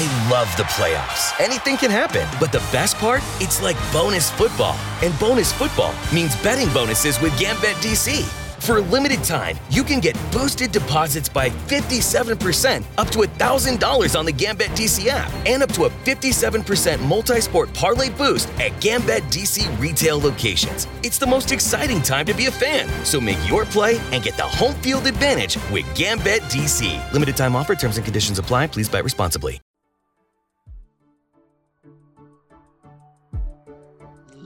I love the playoffs. Anything can happen. But the best part? It's like bonus football. And bonus football means betting bonuses with Gambit DC. For a limited time, you can get boosted deposits by 57% up to $1,000 on the Gambit DC app and up to a 57% multi sport parlay boost at Gambit DC retail locations. It's the most exciting time to be a fan. So make your play and get the home field advantage with Gambit DC. Limited time offer, terms and conditions apply. Please bet responsibly.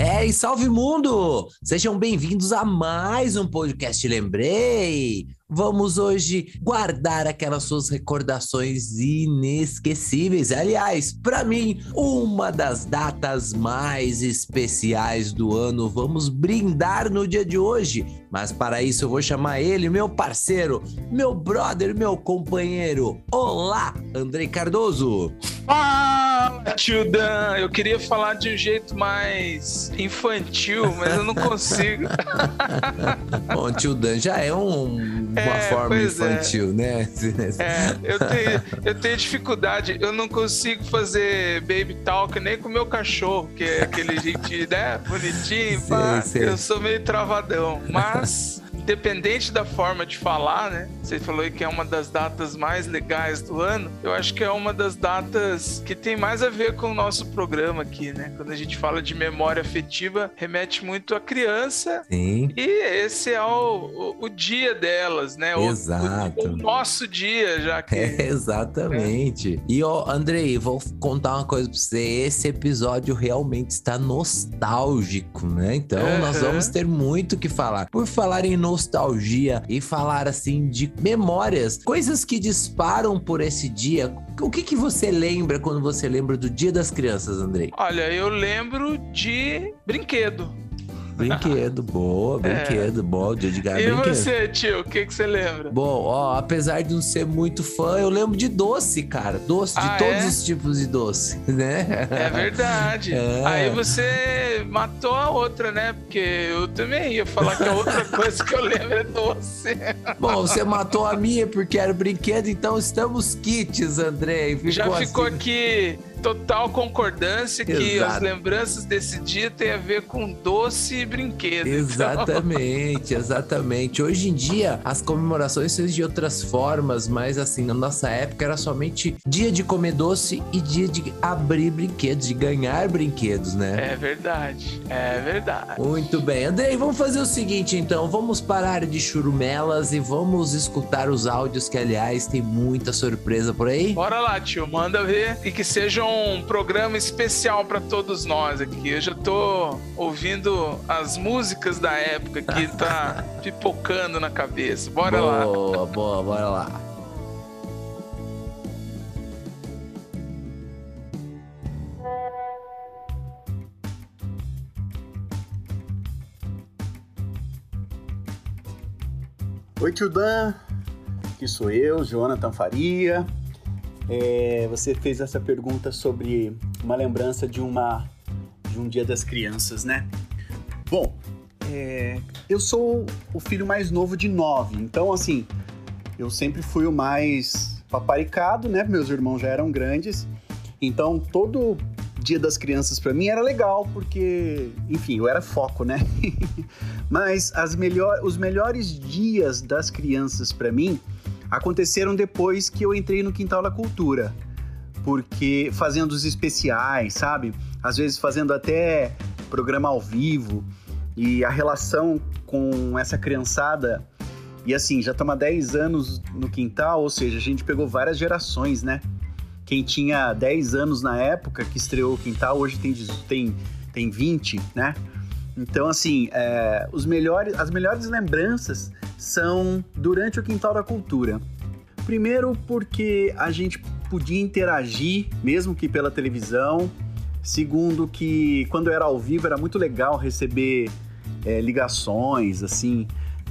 É, e salve mundo! Sejam bem-vindos a mais um podcast Lembrei. Vamos hoje guardar aquelas suas recordações inesquecíveis. Aliás, para mim, uma das datas mais especiais do ano. Vamos brindar no dia de hoje. Mas para isso eu vou chamar ele, meu parceiro, meu brother, meu companheiro. Olá, Andrei Cardoso. Fala, tio Dan! Eu queria falar de um jeito mais infantil, mas eu não consigo. Bom, tio Dan já é um- uma É, forma é. infantil, né? É, eu tenho, eu tenho dificuldade, eu não consigo fazer baby talk nem com o meu cachorro, que é aquele jeitinho, né? Bonitinho, Sei, pá. sei. Eu sou meio travadão, mas. Independente da forma de falar, né? Você falou aí que é uma das datas mais legais do ano. Eu acho que é uma das datas que tem mais a ver com o nosso programa aqui, né? Quando a gente fala de memória afetiva, remete muito à criança Sim, e esse é o, o, o dia delas, né? Exato. O, o nosso dia, já que. é, exatamente. E ó, Andrei, vou contar uma coisa pra você. Esse episódio realmente está nostálgico, né? Então nós Aham. vamos ter muito o que falar. Por falar em nostalgia e falar assim de memórias, coisas que disparam por esse dia. O que que você lembra quando você lembra do Dia das Crianças, Andrei? Olha, eu lembro de brinquedo. Brinquedo, boa, brinquedo, bom, dia de ganhar e É brinquedo. você, tio, o que, que você lembra? Bom, ó, apesar de não ser muito fã, eu lembro de doce, cara. Doce, de Ah, todos é? os tipos de doce, né? É verdade. É. Aí você matou a outra, né? Porque eu também ia falar que a outra coisa que eu lembro é doce. Bom, você matou a minha porque era brinquedo, então estamos kits, Andrei. Ficou Já ficou assim. aqui total concordância que Exato. as lembranças desse dia tem a ver com doce e brinquedo. Então, Exatamente, exatamente. Hoje em dia, as comemorações são de outras formas, mas assim, na nossa época era somente dia de comer doce e dia de abrir brinquedos, de ganhar brinquedos, né? É verdade, é verdade. Muito bem, Andrei, vamos fazer o seguinte então, vamos parar de churumelas e vamos escutar os áudios que aliás tem muita surpresa por aí. Bora lá, tio, manda ver e que seja um programa especial pra todos nós aqui. Eu já tô ouvindo as músicas da época que tá pipocando na cabeça. Bora lá. boa, boa, bora lá. Oi, tio Dan. Aqui sou eu, Jonathan Faria. É, você fez essa pergunta sobre uma lembrança de uma de um Dia das Crianças, né? Bom, é, eu sou o filho mais novo de nove, então assim, eu sempre fui o mais paparicado, né? Meus irmãos já eram grandes, então todo Dia das Crianças pra mim era legal porque, enfim, eu era foco, né? Mas as melhor, os melhores dias das crianças pra mim aconteceram depois que eu entrei no Quintal da Cultura. Porque fazendo os especiais, sabe? Às vezes fazendo até programa ao vivo. E a relação com essa criançada. E assim, já estamos há 10 anos no quintal, ou seja, a gente pegou várias gerações, né? Quem tinha 10 anos na época que estreou o quintal, hoje tem, tem, tem 20, né? Então, assim, é, os melhores, as melhores lembranças são durante o Quintal da Cultura. Primeiro, porque a gente podia interagir, mesmo que pela televisão. Segundo, que quando era ao vivo era muito legal receber é, ligações, assim,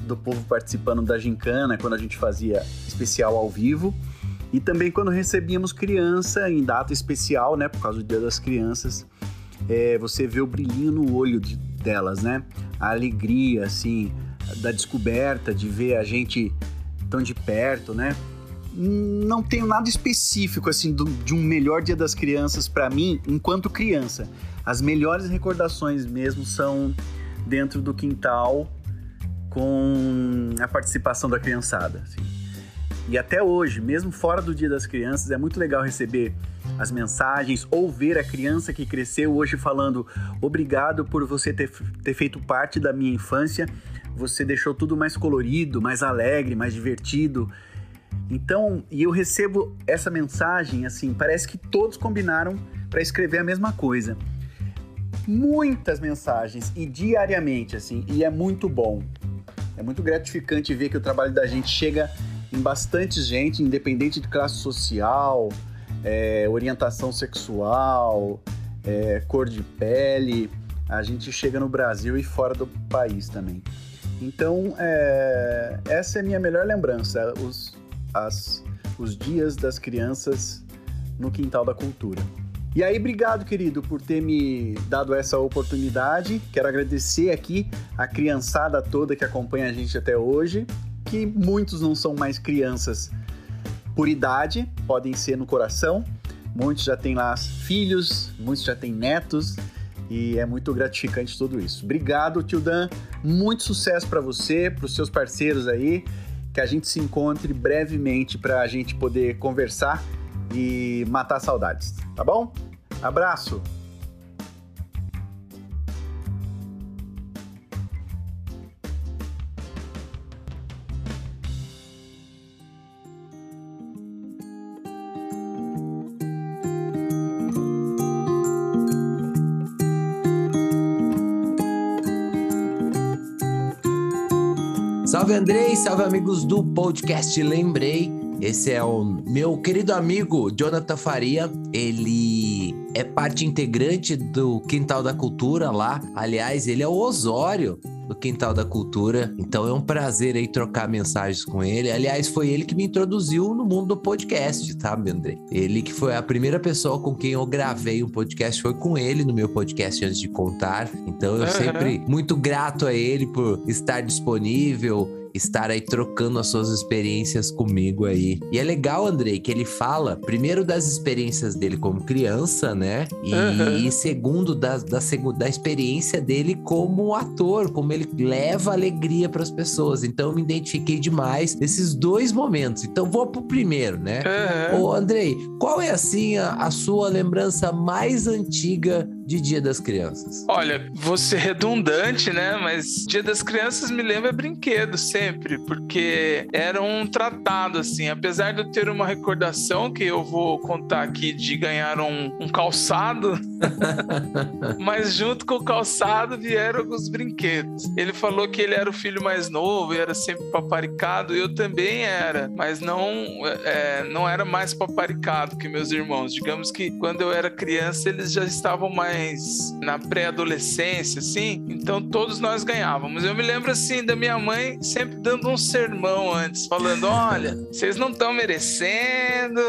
do povo participando da gincana, quando a gente fazia especial ao vivo. E também quando recebíamos criança em data especial, né, por causa do Dia das Crianças, é, você vê o brilhinho no olho de, delas, né? A alegria, assim, da descoberta, de ver a gente tão de perto, né? Não tenho nada específico, assim, do, de um melhor Dia das Crianças para mim, enquanto criança. As melhores recordações mesmo são dentro do quintal com a participação da criançada, assim. E até hoje, mesmo fora do Dia das Crianças, é muito legal receber as mensagens ou ver a criança que cresceu hoje falando obrigado por você ter, ter feito parte da minha infância. Você deixou tudo mais colorido, mais alegre, mais divertido. Então, e eu recebo essa mensagem assim, parece que todos combinaram para escrever a mesma coisa. Muitas mensagens e diariamente assim, e é muito bom. É muito gratificante ver que o trabalho da gente chega em bastante gente, independente de classe social, é, orientação sexual, é, cor de pele. A gente chega no Brasil e fora do país também. Então, é, essa é a minha melhor lembrança, os, as, os dias das crianças no quintal da cultura. E aí, obrigado, querido, por ter me dado essa oportunidade. Quero agradecer aqui a criançada toda que acompanha a gente até hoje que muitos não são mais crianças por idade, podem ser no coração. Muitos já têm lá filhos, muitos já têm netos e é muito gratificante tudo isso. Obrigado, tio Dan. Muito sucesso para você, para os seus parceiros aí. Que a gente se encontre brevemente para a gente poder conversar e matar saudades, tá bom? Abraço! Salve Andrei, salve amigos do podcast Lembrei. Esse é o meu querido amigo Jonathan Faria. Ele é parte integrante do Quintal da Cultura lá. Aliás, ele é o Osório do Quintal da Cultura. Então é um prazer aí trocar mensagens com ele. Aliás, foi ele que me introduziu no mundo do podcast, sabe, André? Ele que foi a primeira pessoa com quem eu gravei um podcast, foi com ele no meu podcast antes de contar. Então eu uhum. sempre muito grato a ele por estar disponível, estar aí trocando as suas experiências comigo aí. E é legal, Andrei, que ele fala, primeiro, das experiências dele como criança, né? E, uhum. segundo, da, da, da experiência dele como ator, como ele leva alegria para as pessoas. Então, eu me identifiquei demais nesses dois momentos. Então, vou pro primeiro, né? Uhum. Ô, Andrei, qual é, assim, a, a sua lembrança mais antiga de Dia das Crianças? Olha, vou ser redundante, né? Mas Dia das Crianças me lembra brinquedo sempre, porque era um tratado, assim. Apesar de eu ter uma recordação que eu vou contar aqui de ganhar um, um calçado, mas junto com o calçado vieram alguns brinquedos. Ele falou que ele era o filho mais novo e era sempre paparicado. Eu também era, mas não, é, não era mais paparicado que meus irmãos. Digamos que quando eu era criança, eles já estavam mais na pré-adolescência, assim, então todos nós ganhávamos. Eu me lembro, assim, da minha mãe sempre dando um sermão antes, falando: olha, vocês não estão merecendo,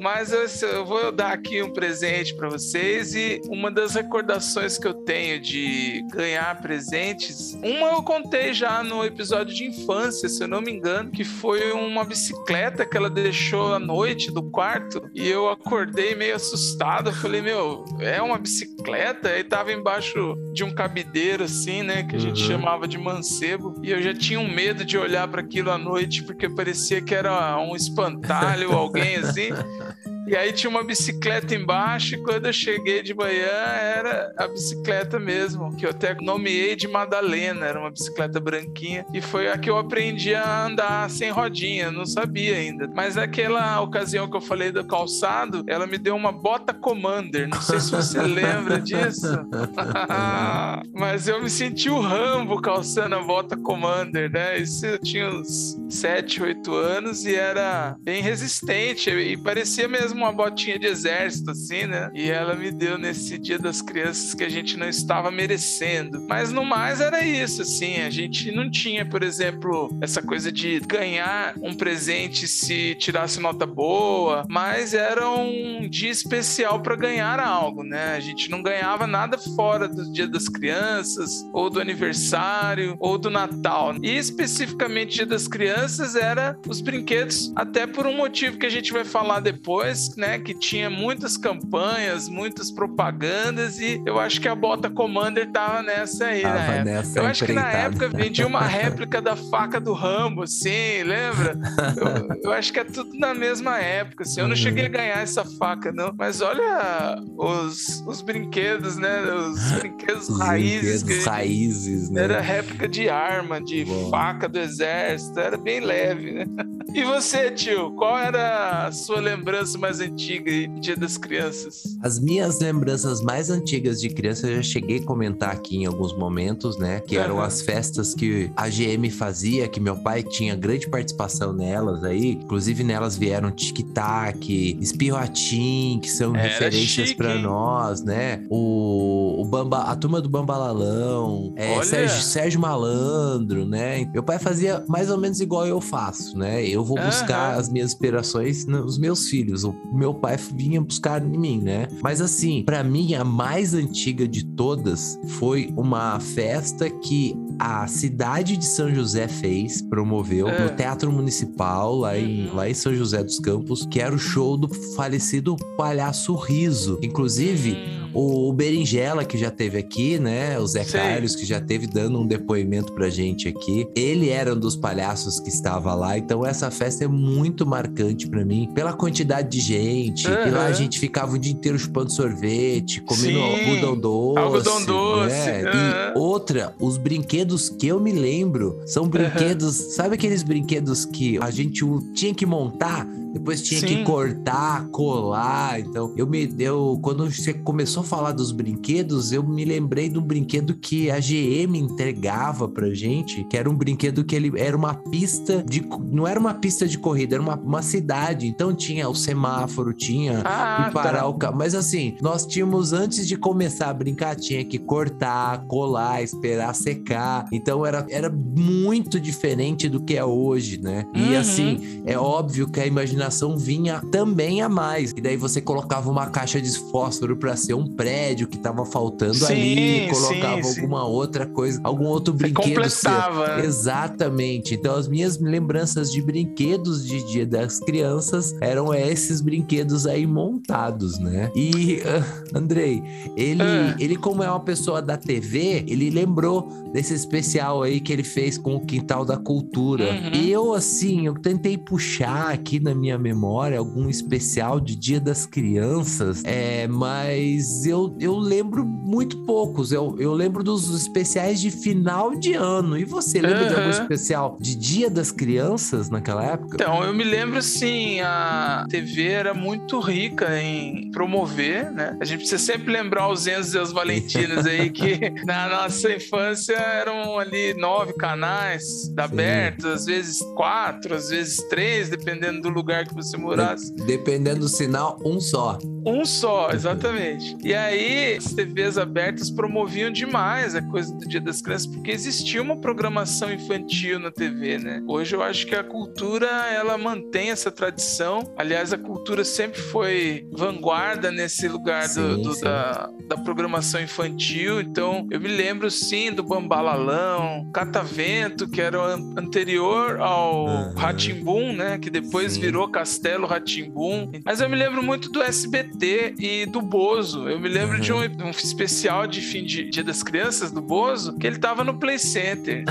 mas eu, eu vou dar aqui um presente para vocês. E uma das recordações que eu tenho de ganhar presentes, uma eu contei já no episódio de infância, se eu não me engano, que foi uma bicicleta que ela deixou à noite do quarto e eu acordei meio assustado. Eu falei: meu, é uma bicicleta bicicleta e tava embaixo de um cabideiro, assim, né? Que a gente uhum. chamava de mancebo. E eu já tinha um medo de olhar para aquilo à noite, porque parecia que era um espantalho, alguém assim. E aí tinha uma bicicleta embaixo, e quando eu cheguei de manhã, era a bicicleta mesmo, que eu até nomeei de Madalena, era uma bicicleta branquinha, e foi a que eu aprendi a andar sem rodinha, não sabia ainda. Mas naquela ocasião que eu falei do calçado, ela me deu uma bota Commander, não sei se você lembra disso. Mas eu me senti o Rambo calçando a bota Commander, né? Isso eu tinha uns 7, 8 anos e era bem resistente, e parecia mesmo uma botinha de exército, assim, né? E ela me deu nesse Dia das Crianças que a gente não estava merecendo. Mas no mais era isso, assim. A gente não tinha, por exemplo, essa coisa de ganhar um presente se tirasse nota boa, mas era um dia especial para ganhar algo, né? A gente não ganhava nada fora do Dia das Crianças, ou do aniversário, ou do Natal. E especificamente Dia das Crianças era os brinquedos, até por um motivo que a gente vai falar depois, né? Que tinha muitas campanhas, muitas propagandas, e eu acho que a bota Commander tava nessa aí, Tava época. nessa Eu acho que na época vendia uma réplica da faca do Rambo, assim, lembra? Eu, eu acho que é tudo na mesma época, assim. Eu não Uhum. cheguei a ganhar essa faca, não. Mas olha os, os brinquedos, né? Os brinquedos Os raízes. brinquedos que- raízes, né? Era réplica de arma, de Bom. faca do exército, era bem leve, né? E você, tio, qual era a sua lembrança mais antiga aí, do Dia das Crianças? As minhas lembranças mais antigas de criança, eu já cheguei a comentar aqui em alguns momentos, né? Que eram as festas que a GM fazia, que meu pai tinha grande participação nelas aí. Inclusive, nelas vieram tic-tac, espirratim, que são Era referências hein? nós, né? O, o Bamba, a turma do Bambalalão, é! Sérgio, Sérgio Malandro, né? Meu pai fazia mais ou menos igual eu faço, né? Eu vou buscar Aham. as minhas inspirações nos meus filhos. O meu pai vinha buscar em mim, né? Mas assim, pra mim a mais antiga de todas foi uma festa que a cidade de São José fez, promoveu É. no Teatro Municipal lá em, Uhum. lá em São José dos Campos, que era o show do falecido palhaço Riso. Inclusive, Hum. O Berinjela, que já teve aqui, né? O Zé Sei. Carlos, que já teve dando um depoimento pra gente aqui. Ele era um dos palhaços que estava lá. Então, essa festa é muito marcante pra mim. Pela quantidade de gente. Aham. E lá a gente ficava o dia inteiro chupando sorvete, comendo Sim. algodão doce. Algodão doce, né? aham. E outra, os brinquedos que eu me lembro são brinquedos... Sabe aqueles brinquedos que a gente tinha que montar? Depois tinha que Sim. cortar, colar. Então, eu me deu. Quando você começou a falar dos brinquedos, eu me lembrei de um brinquedo que a GM entregava pra gente, que era um brinquedo que ele era uma pista de. Não era uma pista de corrida, era uma, uma cidade. Então tinha o semáforo, tinha Ah, e parar tá. o carro. Mas assim, nós tínhamos, antes de começar a brincar, tinha que cortar, colar, esperar secar. Então era, era muito diferente do que é hoje, né? E Uhum. assim, é óbvio que a imaginação vinha também a mais. E daí você colocava uma caixa de fósforo pra ser um prédio que tava faltando Sim, ali, colocava sim, sim. alguma outra coisa, algum outro Você brinquedo seu. completava. né? Exatamente. Então, as minhas lembranças de brinquedos de Dia das Crianças eram esses brinquedos aí montados, né? E, ah, Andrei, ele, Ah. ele, como é uma pessoa da TV, ele lembrou desse especial aí que ele fez com o Quintal da Cultura. Uhum. Eu, assim, eu tentei puxar aqui na minha memória algum especial de Dia das Crianças, é, mas eu, eu lembro muito poucos. Eu, eu lembro dos especiais de final de ano. E você lembra de algum especial de Dia das Crianças naquela época? Então, eu me lembro assim, a TV era muito rica em promover, né? A gente precisa sempre lembrar os Enzos e os Valentinos aí, que na nossa infância eram ali nove canais abertos, às vezes quatro, às vezes três, dependendo do lugar que você morasse. Dependendo do sinal, um só. Um só, exatamente. E aí, as TVs abertas promoviam demais a coisa do Dia das Crianças, porque existia uma programação infantil na TV, né? Hoje eu acho que a cultura, ela mantém essa tradição. Aliás, a cultura sempre foi vanguarda nesse lugar do, Sim, do- sim. Da, da programação infantil. Então, eu me lembro, sim, do Bambalalão, Catavento, que era anterior ao Aham. Ratimbum, né? Que depois Sim. virou Castelo Ratimbum. Mas eu me lembro muito do SBT e do Bozo. Eu me lembro de, um, de um especial de fim de Dia das Crianças do Bozo, que ele tava no Play Center.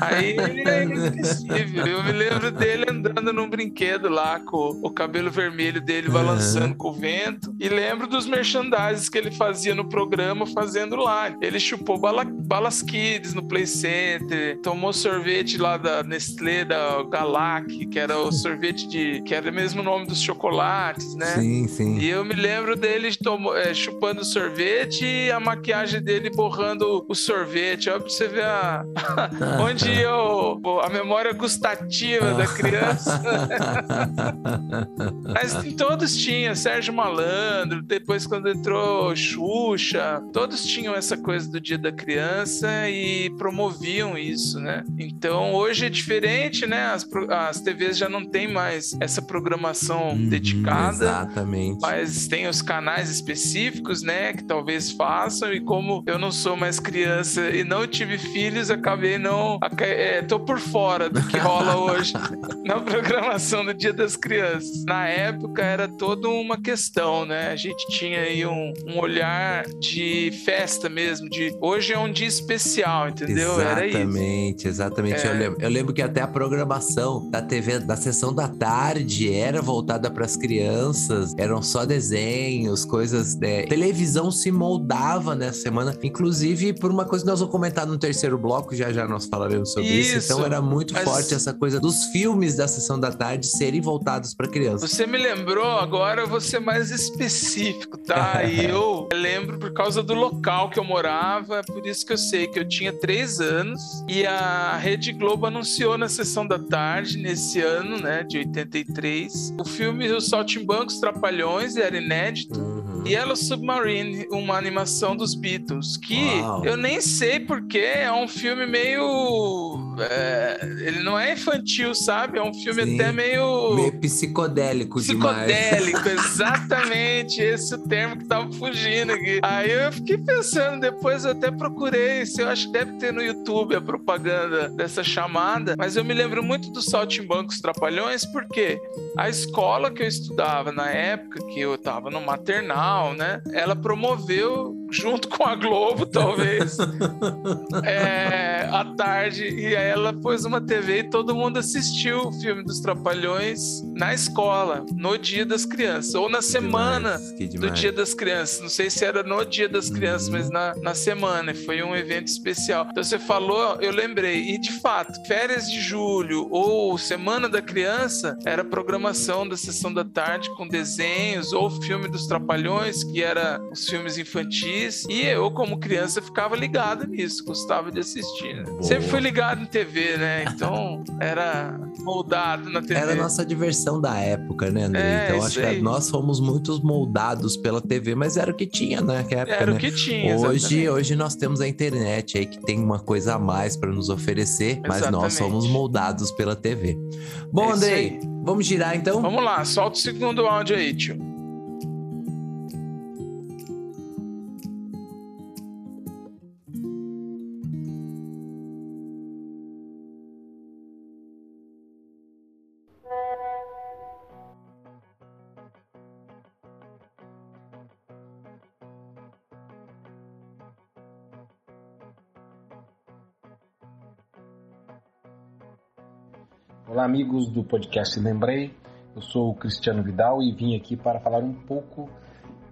Aí é inesquecível. Eu me lembro dele andando num brinquedo lá com o cabelo vermelho dele balançando com o vento. E lembro dos merchandises que ele fazia no programa fazendo lá. Ele chupou bala, balas Kids no Play Center, tomou sorvete lá da Nestlé, da Galac, que era o sorvete de. que era mesmo o nome dos chocolates, né? Sim, sim. E eu me lembro dele tomo, é, chupando chupando sorvete e a maquiagem dele borrando o sorvete. Ó, pra você ver a... onde eu... a memória gustativa da criança. Mas todos tinham, Sérgio Malandro, depois quando entrou Xuxa, todos tinham essa coisa do Dia da Criança e promoviam isso, né? Então hoje é diferente, né? As, as TVs já não tem mais essa programação Uhum, dedicada. Exatamente. Mas tem os canais específicos, né, que talvez façam, e como eu não sou mais criança e não tive filhos, acabei não. É, tô por fora do que rola hoje na programação do Dia das Crianças. Na época era toda uma questão, né? A gente tinha aí um, um olhar de festa mesmo, de hoje é um dia especial, entendeu? Era isso. Exatamente, exatamente. É. Eu, lembro, eu lembro que até a programação da TV, da sessão da tarde, era voltada para as crianças, eram só desenhos, coisas. né? Televisão se moldava nessa semana, inclusive por uma coisa que nós vamos comentar no terceiro bloco, já já nós falaremos sobre isso. Isso, Então era muito mas- forte essa coisa dos filmes da sessão da tarde serem voltados para crianças. Você me lembrou, agora eu vou ser mais específico, tá? E eu lembro por causa do local que eu morava, por isso que eu sei que eu tinha três anos e a Rede Globo anunciou na sessão da tarde, nesse ano, né, de 83, o filme Os Saltimbancos Trapalhões, era inédito. Uhum. Yellow Uma animação dos Beatles, que Uau. eu nem sei porque é um filme meio. É, ele não é infantil, sabe? É um filme Sim. até meio. Meio psicodélico, demais. Psicodélico, exatamente. Esse é o termo que tava fugindo aqui. Aí eu fiquei pensando, depois eu até procurei. Se eu acho que deve ter no YouTube a propaganda dessa chamada. Mas eu me lembro muito dos Saltimbancos Trapalhões, porque a escola que eu estudava na época, que eu tava no maternal, né? Ela promoveu, junto com a Globo, talvez, é, à tarde. E aí ela pôs uma TV e todo mundo assistiu o filme dos Trapalhões na escola, no Dia das Crianças, ou na semana Demais, que do. Dia das Crianças. Não sei se era no Dia das Crianças, Uhum. mas na, na semana. Foi um evento especial. Então você falou, eu lembrei. E de fato, férias de julho ou Semana da Criança era programação da sessão da tarde com desenhos ou filme dos Trapalhões, que era os filmes infantis. E eu, como criança, ficava ligado nisso, gostava de assistir. né? Sempre fui ligado em TV, né? Então era moldado na TV. Era a nossa diversão da época, né, André? É, então acho que aí. nós fomos muitos moldados pela TV, mas era o que tinha né, naquela época, Era né? o que tinha. Hoje, exatamente. hoje nós temos a internet aí que tem uma coisa a mais para nos oferecer, mas nós Exatamente. somos moldados pela TV. Bom, É Andrei, vamos girar então? Vamos lá, solta o segundo áudio aí, tio. Olá, amigos do podcast Lembrei. Eu sou o Cristiano Vidal e vim aqui para falar um pouco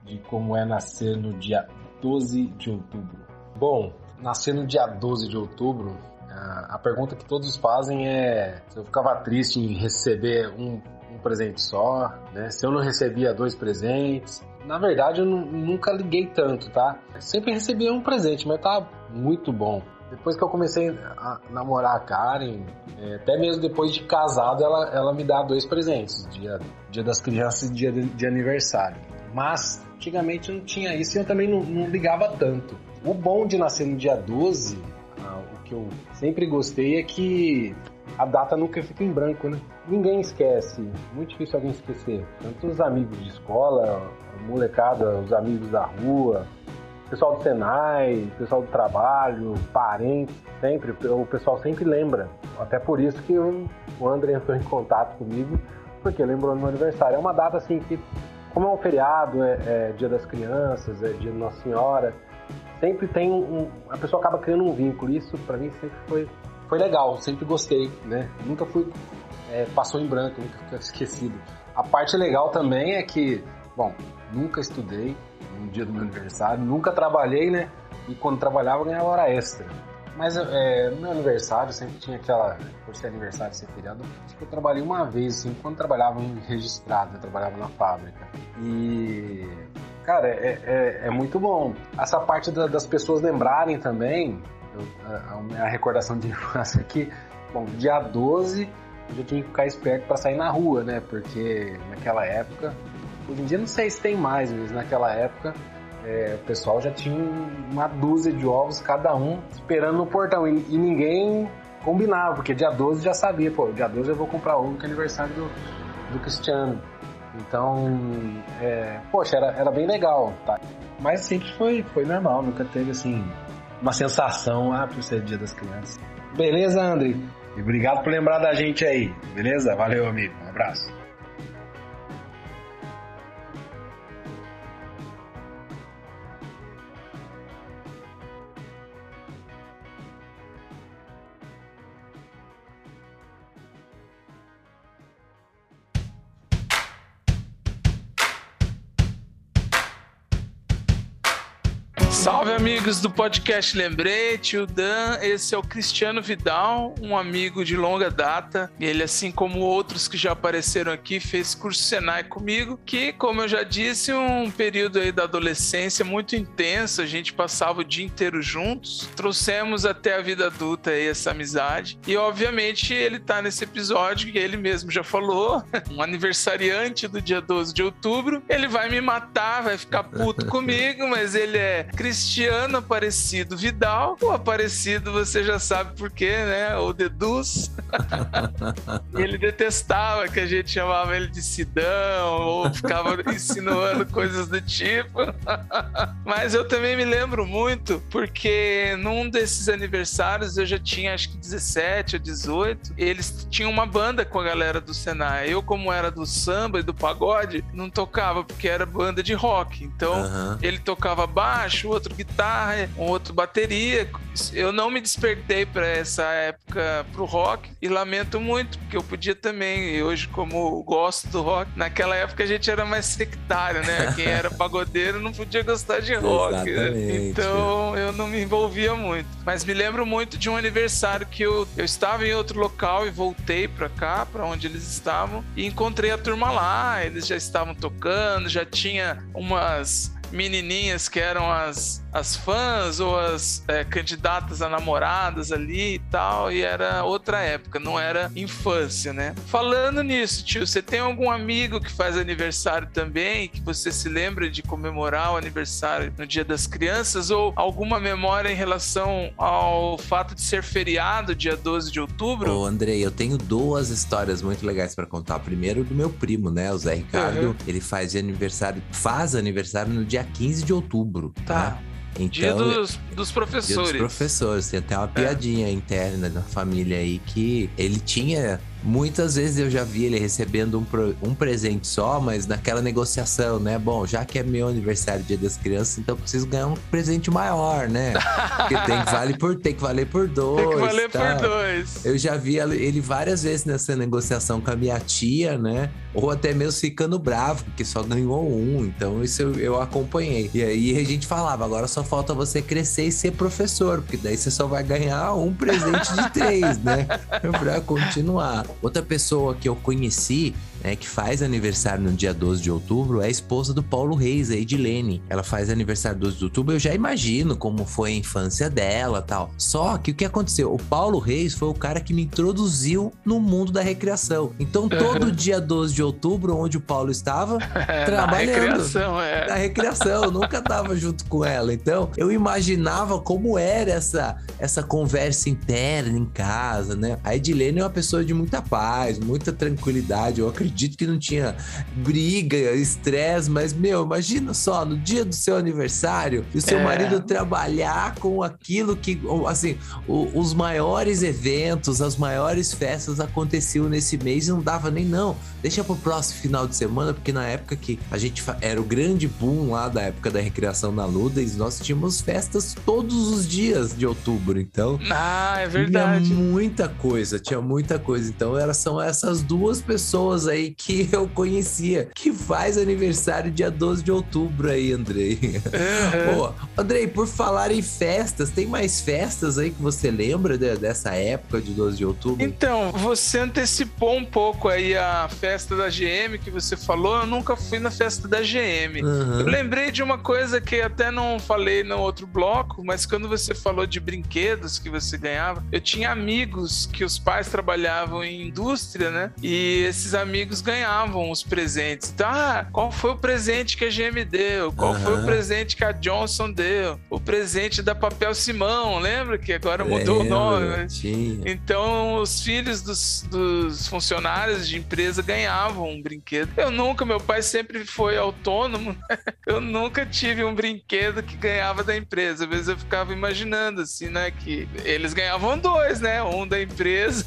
de como é nascer no dia 12 de outubro. Bom, nascer no dia 12 de outubro, a pergunta que todos fazem é se eu ficava triste em receber um, um presente só, né? Se eu não recebia dois presentes. Na verdade, eu nu- nunca liguei tanto, tá? Sempre recebia um presente, mas tá muito bom. Depois que eu comecei a namorar a Karen, é, até mesmo depois de casado, ela, ela me dá dois presentes: dia, dia das crianças e dia de, de aniversário. Mas antigamente não tinha isso e eu também não, não ligava tanto. O bom de nascer no dia 12, ah, o que eu sempre gostei é que a data nunca fica em branco, né? Ninguém esquece, muito difícil alguém esquecer. Tanto os amigos de escola, a molecada, os amigos da rua, pessoal do Senai, pessoal do trabalho, parentes, sempre, o pessoal sempre lembra. Até por isso que o André entrou em contato comigo, porque lembrou meu aniversário. É uma data assim que, como é um feriado, é, é dia das crianças, é dia de Nossa Senhora, sempre tem um. a pessoa acaba criando um vínculo. Isso pra mim sempre foi, foi legal, sempre gostei, né? Nunca fui. é, passou em branco, nunca fica esquecido. A parte legal também é que, bom, nunca estudei no dia do meu aniversário, nunca trabalhei, né? E quando trabalhava ganhava hora extra. Mas é, no meu aniversário sempre tinha aquela, por ser aniversário, ser feriado, acho que eu trabalhei uma vez, assim, quando trabalhava em registrado, eu trabalhava na fábrica. E Cara, é, é, é muito bom. Essa parte da- das pessoas lembrarem também, eu- a, a minha recordação de infância aqui, bom, dia 12 eu já tinha que ficar esperto para sair na rua, né? Porque naquela época, hoje em dia não sei se tem mais, mas naquela época é, o pessoal já tinha uma dúzia de ovos cada um esperando no portão e, e ninguém combinava, porque dia 12 já sabia, pô, dia 12 eu vou comprar ovo que é aniversário do, do Cristiano. Então, é, poxa, era, era bem legal, tá? Mas sempre foi, foi normal, nunca teve assim uma sensação, ah, por ser dia das crianças. Beleza, André? E obrigado por lembrar da gente aí, beleza? Valeu, amigo. Um abraço. Amigos do podcast Lembrei, tio Dan, esse é o Cristiano Vidal, um amigo de longa data. Ele, assim como outros que já apareceram aqui, fez curso Senai comigo, que, como eu já disse, um período aí da adolescência muito intenso, a gente passava o dia inteiro juntos, trouxemos até a vida adulta aí essa amizade. E obviamente ele tá nesse episódio que ele mesmo já falou, um aniversariante do dia 12 de outubro. Ele vai me matar, vai ficar puto comigo, mas ele é Cristiano Aparecido Vidal. O Aparecido você já sabe por quê, né? Ou deduz. ele detestava que a gente chamava ele de Sidão ou ficava insinuando coisas do tipo. Mas eu também me lembro muito porque num desses aniversários eu já tinha acho que 17 ou 18. Eles tinham uma banda com a galera do Senai. Eu, como era do samba e do pagode, não tocava porque era banda de rock. Então Aham. ele tocava baixo, outro guitarra, um outro bateria. Eu não me despertei para essa época pro rock e lamento muito, porque eu podia também. E hoje, como gosto do rock, naquela época a gente era mais sectário, né? Quem era pagodeiro não podia gostar de rock. né? Então eu não me envolvia muito. Mas me lembro muito de um aniversário que eu, eu estava em outro local e voltei para cá, para onde eles estavam, e encontrei a turma lá. Eles já estavam tocando, já tinha umas menininhas que eram as, as fãs ou as é, candidatas a namoradas ali e tal, e era outra época, não era infância, né? Falando nisso, tio, você tem algum amigo que faz aniversário também, que você se lembra de comemorar o aniversário no Dia das Crianças, ou alguma memória em relação ao fato de ser feriado, dia 12 de outubro? Ô, Andrei, eu tenho duas histórias muito legais pra contar. Primeiro do meu primo, né? O Zé Ricardo. Uhum. Ele faz aniversário, faz aniversário no dia 15 de outubro. Tá. Né? Então, Dia dos, dos Dia dos professores. professores. Tem até uma piadinha interna na família aí que ele tinha. Muitas vezes eu já vi ele recebendo um, pro- um presente só, mas naquela negociação, né? Bom, já que é meu aniversário, dia das crianças, então eu preciso ganhar um presente maior, né? Porque tem que, vale por, tem que valer por dois. Tem que valer tá? por dois. Eu já vi ele várias vezes nessa negociação com a minha tia, né? Ou até mesmo ficando bravo, porque só ganhou um. Então, isso eu, eu acompanhei. E aí a gente falava: agora só falta você crescer e ser professor, porque daí você só vai ganhar um presente de três, né? pra continuar. Outra pessoa que eu conheci. Né, que faz aniversário no dia 12 de outubro é a esposa do Paulo Reis, a Edilene. Ela faz aniversário 12 de outubro, eu já imagino como foi a infância dela tal. Só que o que aconteceu? O Paulo Reis foi o cara que me introduziu no mundo da recreação. Então, todo dia 12 de outubro, onde o Paulo estava, trabalhando. Na recreação, é. na recreação, eu nunca tava junto com ela. Então, eu imaginava como era essa, essa conversa interna em casa, né? A Edilene é uma pessoa de muita paz, muita tranquilidade. Eu acredito que não tinha briga, estresse, mas, meu, imagina só, no dia do seu aniversário, e o seu É. marido trabalhar com aquilo que, assim, o- os maiores eventos, as maiores festas aconteciam nesse mês e não dava nem não. Deixa pro próximo final de semana, porque na época que a gente era o grande boom lá da época da recreação na Ludas, nós tínhamos festas todos os dias de outubro, então Ah, é verdade. tinha muita coisa, tinha muita coisa. Então, eram, são essas duas pessoas aí aí que eu conhecia, que faz aniversário dia 12 de outubro aí, Andrei. Uhum. Pô, Andrei, por falar em festas, tem mais festas aí que você lembra de- dessa época de 12 de outubro? Então, você antecipou um pouco aí a festa da GM que você falou. Eu nunca fui na festa da GM. Aham. Eu lembrei de uma coisa que até não falei no outro bloco, mas quando você falou de brinquedos que você ganhava, eu tinha amigos que os pais trabalhavam em indústria, né? E esses amigos ganhavam os presentes. Então, ah, qual foi o presente que a GM deu? Qual foi o presente que a Johnson deu? O presente da Papel Simão, lembra que agora mudou o nome? né? Então, os filhos dos, dos funcionários de empresa ganhavam um brinquedo. Eu nunca, meu pai sempre foi autônomo, eu nunca tive um brinquedo que ganhava da empresa. Às vezes eu ficava imaginando, assim, né, que eles ganhavam dois, né? Um da empresa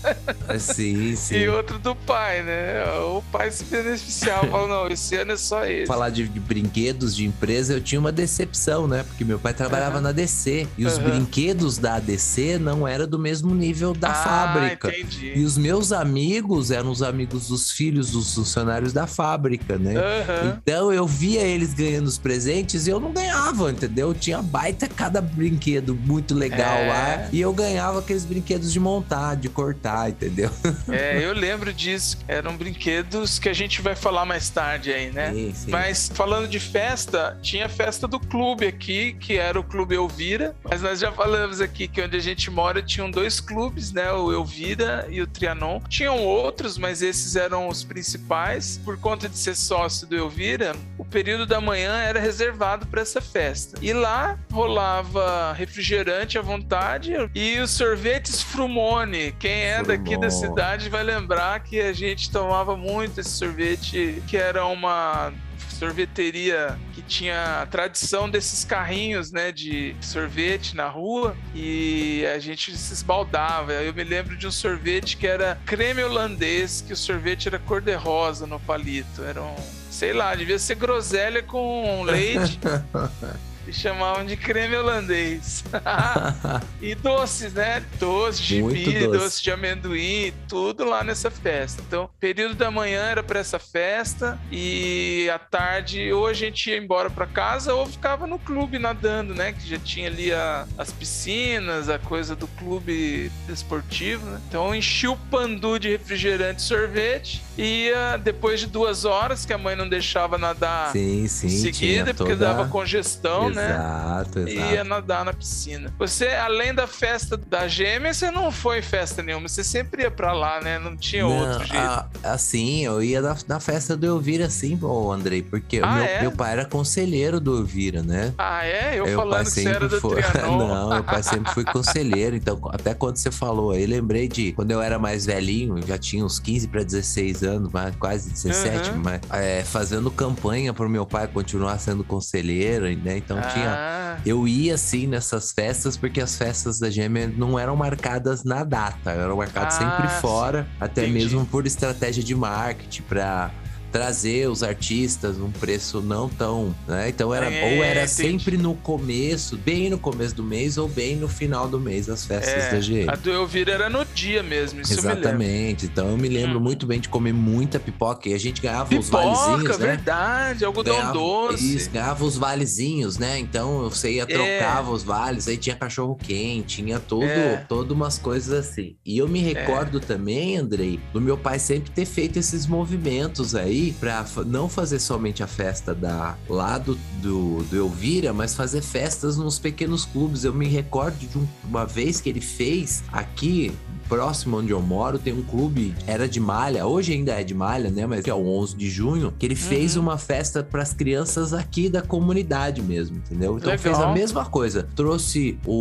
Ah, Sim, sim. e outro do pai, né? O pai se beneficiava, falou, não, esse ano é só esse. falar de, brinquedos de empresa, eu tinha uma decepção, né? Porque meu pai trabalhava Aham. na DC e os brinquedos da DC não eram do mesmo nível da ah, fábrica. entendi. E os meus amigos eram os amigos dos filhos dos funcionários da fábrica, né? Aham. Então eu via eles ganhando os presentes e eu não ganhava, entendeu? Tinha baita cada brinquedo muito legal É. lá e eu ganhava aqueles brinquedos de montar, de cortar, entendeu? É, eu lembro disso. Eram brinquedos que a gente vai falar mais tarde aí, né? Sim, sim. Mas falando de festa, tinha festa do clube aqui, que era o Clube Elvira. Mas nós já falamos aqui que onde a gente mora tinham dois clubes, né? O Elvira e o Trianon. Tinham outros, mas esses eram os principais. Por conta de ser sócio do Elvira, o período da manhã era reservado para essa festa. E lá rolava refrigerante à vontade e os sorvetes Frumone. Quem é daqui da Frumone. cidade vai lembrar que a gente tomava muito esse sorvete, que era uma sorveteria que tinha a tradição desses carrinhos, né, de sorvete na rua e a gente se esbaldava. Eu me lembro de um sorvete que era creme holandês, que o sorvete era cor-de-rosa no palito. Era um, sei lá, devia ser groselha com leite. E chamavam de creme holandês. e doces, né? Doce de milho, doce. doce de amendoim, tudo lá nessa festa. Então, período da manhã era para essa festa e à tarde ou a gente ia embora para casa ou ficava no clube nadando, né? Que já tinha ali a- as piscinas, a coisa do clube esportivo, né? Então, enchi o pandu de refrigerante e sorvete e ia depois de duas horas, que a mãe não deixava nadar Sim, sim. seguida, porque dava congestão, né? Exato, exato. Ia nadar na piscina. Você, além da festa da gêmea, você não foi em festa nenhuma. Você sempre ia pra lá, né? Não tinha Não, outro jeito. a- assim, eu ia na, na festa do Elvira, ô Andrei, porque Ah, meu, é? meu pai era conselheiro do Elvira, né? Ah, é? Eu Meu falando que você era do foi. Trianon. Não, meu pai sempre foi conselheiro. Então, até quando você falou aí, lembrei de quando eu era mais velhinho, já tinha uns 15 para 16 anos, mas quase 17, Uhum. mas é, fazendo campanha pro meu pai continuar sendo conselheiro, né? Então tinha. Ah, Eu ia assim nessas festas porque as festas da Gêmea não eram marcadas na data, eram marcadas Ah, sempre fora, até Entendi. mesmo por estratégia de marketing para trazer os artistas num preço não tão, né? Então era É, ou era entendi. sempre no começo, bem no começo do mês ou bem no final do mês as festas é, da Gêmea. a do Elvira era no dia mesmo, isso eu. Exatamente. Então eu me lembro Hum. muito bem de comer muita pipoca e a gente ganhava os Pipoca, valezinhos, né? verdade, algodão Ganhava- doce. Isso, ganhava os valezinhos, né? Então você ia, É. trocava os vales, aí tinha cachorro quente, tinha todo, É. todo umas coisas assim. E eu me recordo também, Andrei, do meu pai sempre ter feito esses movimentos aí pra fa- não fazer somente a festa da lá do, do, do Elvira, mas fazer festas nos pequenos clubes. Eu me recordo de um- uma vez que ele fez aqui próximo onde eu moro, tem um clube, era de malha, hoje ainda é de malha, né? Mas que é o 11 de junho, que ele fez Uhum. uma festa para as crianças aqui da comunidade mesmo, entendeu? Então Legal. fez a mesma coisa. Trouxe o,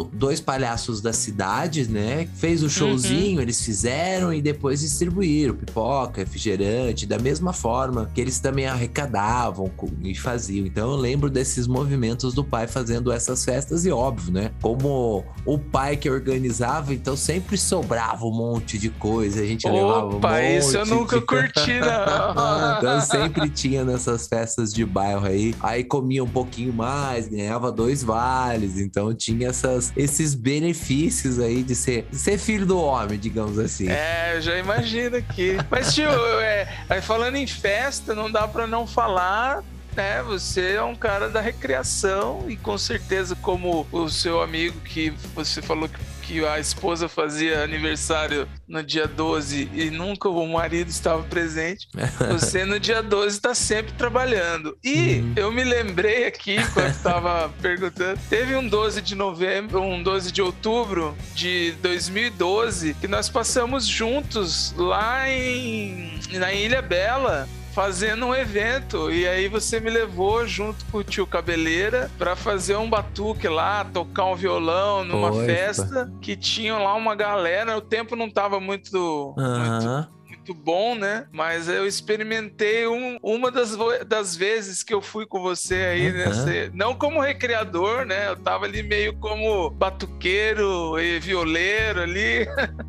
o- dois palhaços da cidade, né? Fez o showzinho, eles fizeram e depois distribuíram pipoca, refrigerante, da mesma forma que eles também arrecadavam e faziam. Então eu lembro desses movimentos do pai fazendo essas festas e óbvio, né? Como o pai que organizava, então sempre sobrava um monte de coisa, a gente levava um Opa, monte isso eu nunca de... curti, não. então sempre tinha nessas festas de bairro aí. Aí comia um pouquinho mais, ganhava dois vales. Então tinha essas, esses benefícios aí de ser, de ser filho do homem, digamos assim. É, eu já imagino aqui. Mas, tio, é, aí falando em festa, não dá pra não falar né? Você é um cara da recreação e com certeza, como o seu amigo que você falou que, que a esposa fazia aniversário no dia 12 e nunca o marido estava presente, você no dia 12 está sempre trabalhando. E Uhum. eu me lembrei aqui, quando estava perguntando, teve um 12 de novembro, um 12 de outubro de 2012 que nós passamos juntos lá em, na Ilha Bela fazendo um evento. E aí você me levou junto com o tio Cabeleira pra fazer um batuque lá, tocar um violão numa festa que tinha lá uma galera, o tempo não tava muito, muito. Muito bom, né? Mas eu experimentei um- uma das, das vezes que eu fui com você aí, né? Aham. Você- não como recreador, né? Eu tava ali meio como batuqueiro e violeiro ali.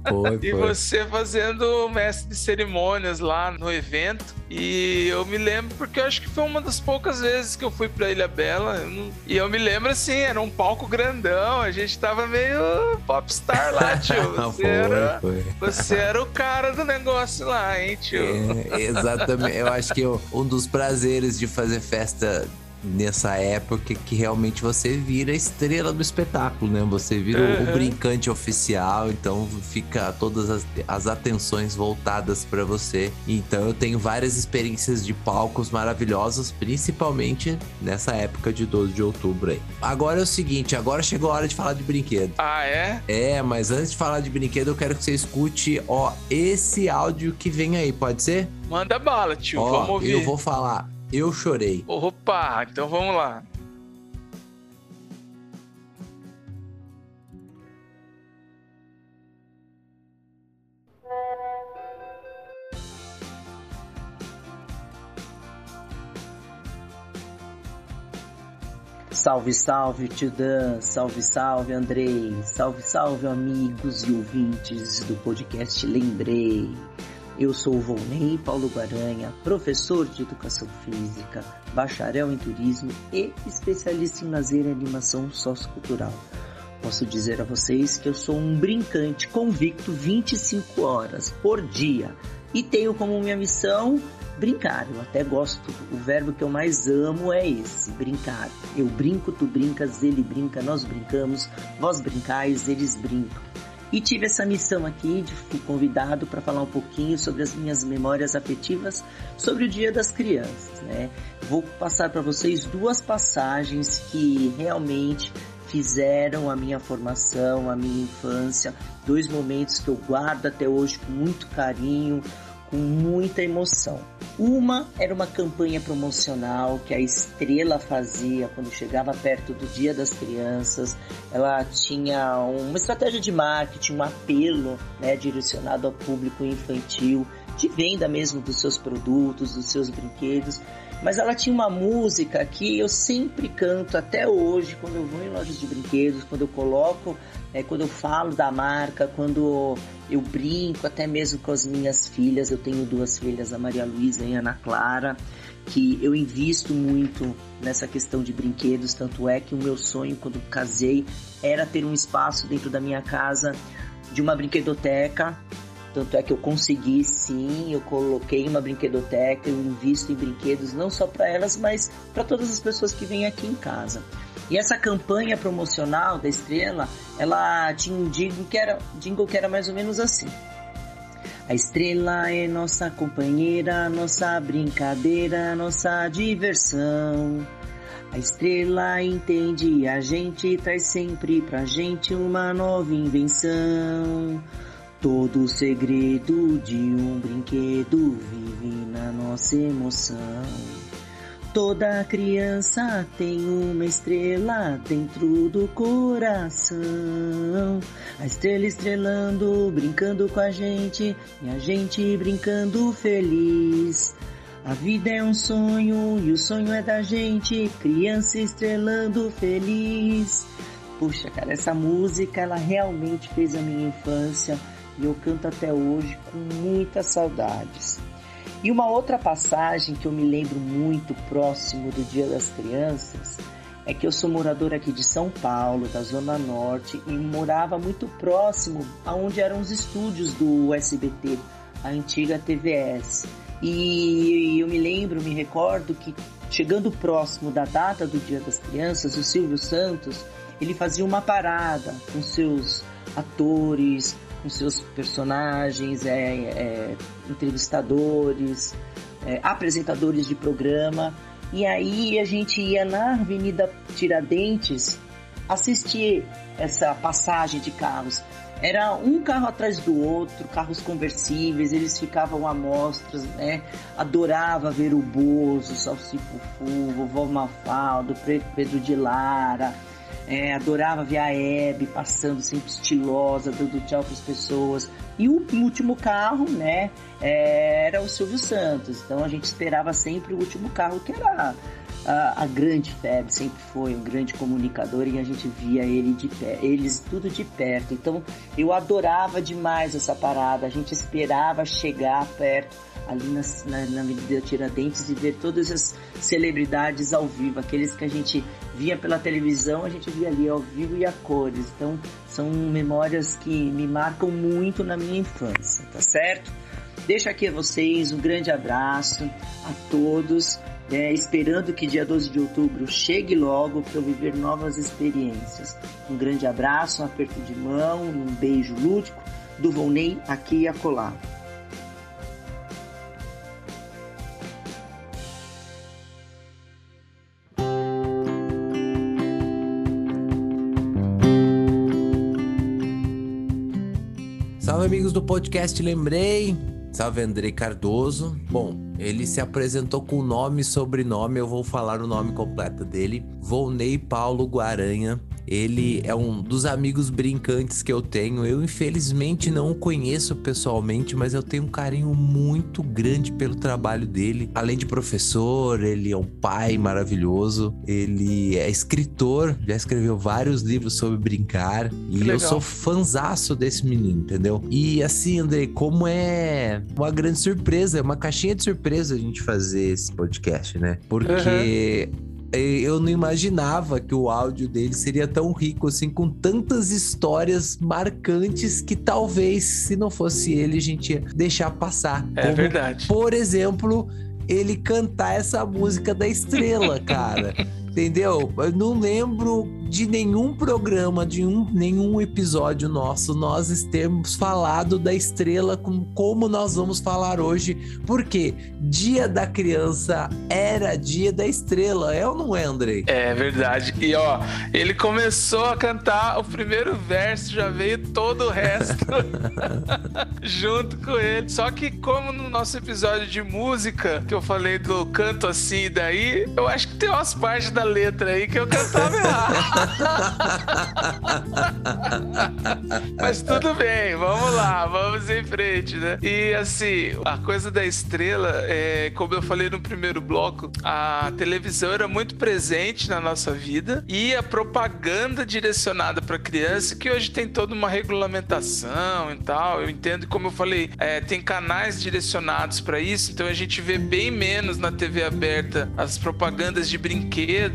Foi, E foi. você fazendo mestre de cerimônias lá no evento. E eu me lembro, porque eu acho que foi uma das poucas vezes que eu fui pra Ilha Bela. eu não- E eu me lembro assim, era um palco grandão, a gente tava meio popstar lá, tio. Você, foi, era, você era o cara do negócio lá, hein, tio? É, exatamente. Eu acho que o- um dos prazeres de fazer festa nessa época que realmente você vira a estrela do espetáculo, né? Você vira o- o Uhum. brincante oficial, então fica todas as, as atenções voltadas pra você. Então eu tenho várias experiências de palcos maravilhosos, principalmente nessa época de 12 de outubro aí. Agora é o seguinte, agora chegou a hora de falar de brinquedo. Ah, é? É, mas antes de falar de brinquedo, eu quero que você escute, ó, esse áudio que vem aí, pode ser? Manda bala, tio. Ó, vamos ouvir. eu vou falar. Eu chorei. Opa, então vamos lá. Salve, salve, tio Dan, salve, salve, Andrei, salve, salve, amigos e ouvintes do podcast Lembrei. Eu sou Volney Paulo Guaranha, professor de Educação Física, bacharel em Turismo e especialista em lazer e animação sociocultural. Posso dizer a vocês que eu sou um brincante convicto 25 horas por dia e tenho como minha missão brincar. Eu até gosto. O verbo que eu mais amo é esse, brincar. Eu brinco, tu brincas, ele brinca, nós brincamos, vós brincais, eles brincam. E tive essa missão aqui de fui convidado para falar um pouquinho sobre as minhas memórias afetivas sobre o Dia das Crianças, né? Vou passar para vocês duas passagens que realmente fizeram a minha formação, a minha infância, dois momentos que eu guardo até hoje com muito carinho, com muita emoção. Uma era uma campanha promocional que a Estrela fazia quando chegava perto do Dia das Crianças. Ela tinha uma estratégia de marketing, um apelo né, direcionado ao público infantil, de venda mesmo dos seus produtos, dos seus brinquedos. Mas ela tinha uma música que eu sempre canto até hoje, quando eu vou em lojas de brinquedos, quando eu coloco, é, quando eu falo da marca, quando eu brinco até mesmo com as minhas filhas. Eu tenho duas filhas, a Maria Luísa e a Ana Clara, que eu invisto muito nessa questão de brinquedos. Tanto é que o meu sonho quando casei era ter um espaço dentro da minha casa de uma brinquedoteca tanto é que eu consegui sim, eu coloquei uma brinquedoteca, eu invisto em brinquedos não só para elas, mas para todas as pessoas que vêm aqui em casa. E essa campanha promocional da Estrela, ela tinha um jingle que era, jingle que era mais ou menos assim. A estrela é nossa companheira, nossa brincadeira, nossa diversão. A estrela entende a gente, traz sempre pra gente uma nova invenção. Todo segredo de um brinquedo vive na nossa emoção. Toda criança tem uma estrela dentro do coração. A estrela estrelando, brincando com a gente e a gente brincando feliz. A vida é um sonho e o sonho é da gente, criança estrelando feliz. Puxa, cara, essa música ela realmente fez a minha infância. E eu canto até hoje com muitas saudades. E uma outra passagem que eu me lembro muito próximo do Dia das Crianças é que eu sou morador aqui de São Paulo, da Zona Norte, e morava muito próximo aonde eram os estúdios do SBT, a antiga TVS. E eu me lembro, me recordo que chegando próximo da data do Dia das Crianças, o Silvio Santos, ele fazia uma parada com seus atores, com seus personagens, é, é, entrevistadores, é, apresentadores de programa e aí a gente ia na Avenida Tiradentes assistir essa passagem de carros. Era um carro atrás do outro, carros conversíveis, eles ficavam amostras, né? Adorava ver o Bozo, Salsifufu, Vovó Mafaldo, Pedro de Lara, é, adorava ver a Hebe passando sempre estilosa, dando tchau para as pessoas. E o último carro, né, é, era o Silvio Santos. Então a gente esperava sempre o último carro, que era a, grande febre, sempre foi um grande comunicador e a gente via ele de pé, eles tudo de perto. Então eu adorava demais essa parada. A gente esperava chegar perto ali na, na, na Avenida Tiradentes e ver todas as celebridades ao vivo, aqueles que a gente via pela televisão, a gente via ali ao vivo e a cores. Então são memórias que me marcam muito na minha infância, tá certo? Deixo aqui a vocês um grande abraço a todos, é, esperando que dia 12 de outubro chegue logo para eu viver novas experiências. Um grande abraço, um aperto de mão, um beijo lúdico do Volney aqui e acolá. Salve amigos do podcast Lembrei. Salve Andrei Cardoso. Bom, ele se apresentou com nome e sobrenome, eu vou falar o nome completo dele. Volney Paulo Guaranha. Ele é um dos amigos brincantes que eu tenho. Eu, infelizmente, não o conheço pessoalmente, mas eu tenho um carinho muito grande pelo trabalho dele. Além de professor, ele é um pai maravilhoso. Ele é escritor, já escreveu vários livros sobre brincar. E eu sou fanzaço desse menino, entendeu? E assim, Andrei, como é uma grande surpresa, é uma caixinha de surpresa a gente fazer esse podcast, né? Porque. Uhum eu não imaginava que o áudio dele seria tão rico assim, com tantas histórias marcantes que talvez, se não fosse ele, a gente ia deixar passar. É Como, verdade. Por exemplo, ele cantar essa música da estrela, cara. Entendeu? Eu não lembro de nenhum programa, de um, nenhum episódio nosso, nós termos falado da estrela com como nós vamos falar hoje. Porque Dia da Criança era Dia da Estrela, é ou não é, Andrei? É verdade. E ó, ele começou a cantar o primeiro verso, já veio todo o resto junto com ele. Só que, como no nosso episódio de música, que eu falei do canto assim e daí, eu acho que tem umas partes da letra aí que eu cantava errado. Mas tudo bem, vamos lá, vamos em frente, né? E assim, a coisa da estrela, é, como eu falei no primeiro bloco, a televisão era muito presente na nossa vida e a propaganda direcionada para criança, que hoje tem toda uma regulamentação e tal. Eu entendo, como eu falei, é, tem canais direcionados para isso, então a gente vê bem menos na TV aberta as propagandas de